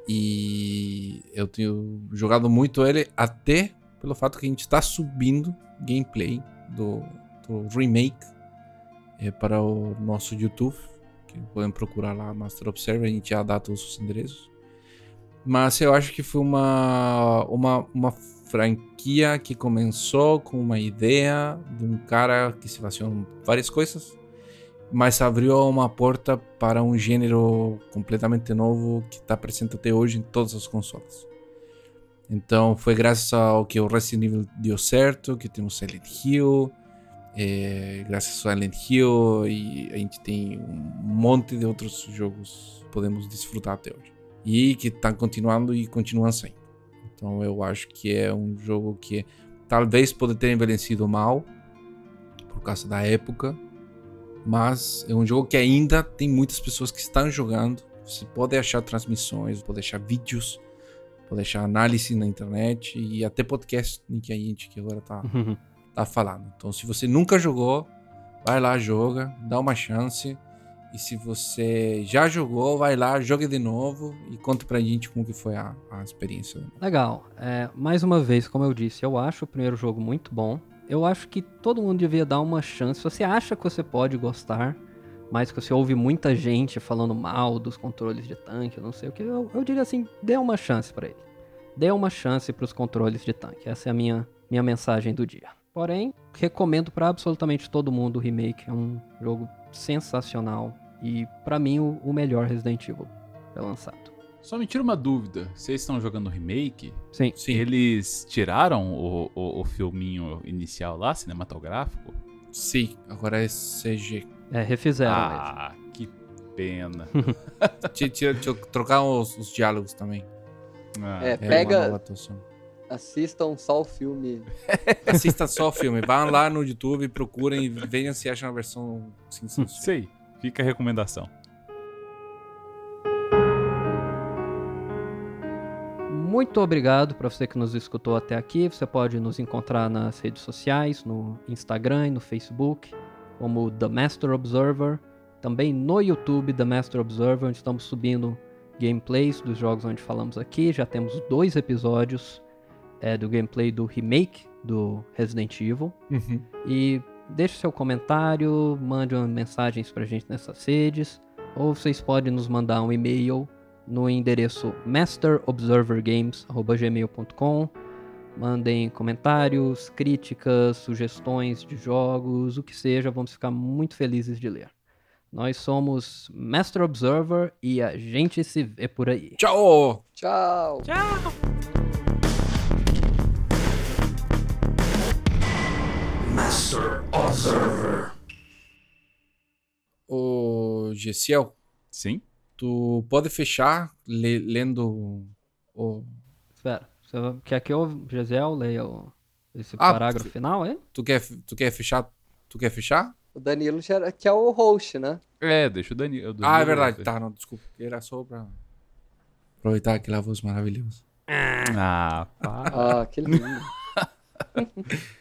E eu tenho jogado muito ele, até pelo fato que a gente está subindo gameplay do, do remake é, para o nosso YouTube que podem procurar lá Master Observer, a gente já dá todos os endereços. Mas eu acho que foi uma, uma, uma franquia que começou com uma ideia de um cara que se em várias coisas, mas abriu uma porta para um gênero completamente novo que está presente até hoje em todos os consoles. Então foi graças ao que o Resident Evil deu certo, que temos Silent Hill, é, graças ao Silent Hill e a gente tem um monte de outros jogos que podemos desfrutar até hoje. E que estão continuando e continuam saindo. Então eu acho que é um jogo que talvez pode ter envelhecido mal por causa da época, mas é um jogo que ainda tem muitas pessoas que estão jogando. Você pode achar transmissões, pode achar vídeos, pode achar análise na internet e até podcast que a gente que agora tá tá falando. Então, se você nunca jogou, vai lá, joga, dá uma chance. E se você já jogou, vai lá, jogue de novo e conta pra gente como que foi a, a experiência. Legal. É, mais uma vez, como eu disse, eu acho o primeiro jogo muito bom. Eu acho que todo mundo devia dar uma chance. Se você acha que você pode gostar, mas que você ouve muita gente falando mal dos controles de tanque, não sei o que, eu, eu diria assim, dê uma chance pra ele. Dê uma chance pros controles de tanque. Essa é a minha, minha mensagem do dia. Porém, recomendo pra absolutamente todo mundo o remake. É um jogo sensacional e pra mim o, o melhor Resident Evil já lançado. Só me tira uma dúvida. Vocês estão jogando o remake? Sim. Sim. Eles tiraram o, o, o filminho inicial lá, cinematográfico? Sim, agora é CG. É, refizeram ah, que pena. Deixa, eu trocar os, os diálogos também. Ah, É, É, Pega- uma nova atuação. Assistam só o filme. Assista só o filme. Vão lá no YouTube, procurem e vejam se acham a versão sensacional. Sei, fica a recomendação. Muito obrigado para você que nos escutou até aqui. Você pode nos encontrar nas redes sociais, no Instagram e no Facebook, como The Master Observer. Também no YouTube, The Master Observer, onde estamos subindo gameplays dos jogos onde falamos aqui. Já temos dois episódios é, do gameplay do remake do Resident Evil. Uhum. E deixe seu comentário, mande uma mensagens pra gente nessas redes, ou vocês podem nos mandar um e-mail no endereço masterobservergames.gmail.com Mandem comentários, críticas, sugestões de jogos, o que seja, vamos ficar muito felizes de ler. Nós somos Master Observer e a gente se vê por aí. Tchau! Tchau! Master Observer. Ô, Gessiel, Sim? tu pode fechar le- lendo o. Espera, você quer que eu, Gisel, leia o- esse Ah, parágrafo final, é? Tu quer, tu quer fechar? Tu quer fechar? O Danilo já era- que é o host, né? É, deixa o Dani. o Ah, é Danilo- verdade. Tá, não, desculpa. Era só pra aproveitar aquela voz maravilhosa. Ah, pá. Ah, que lindo.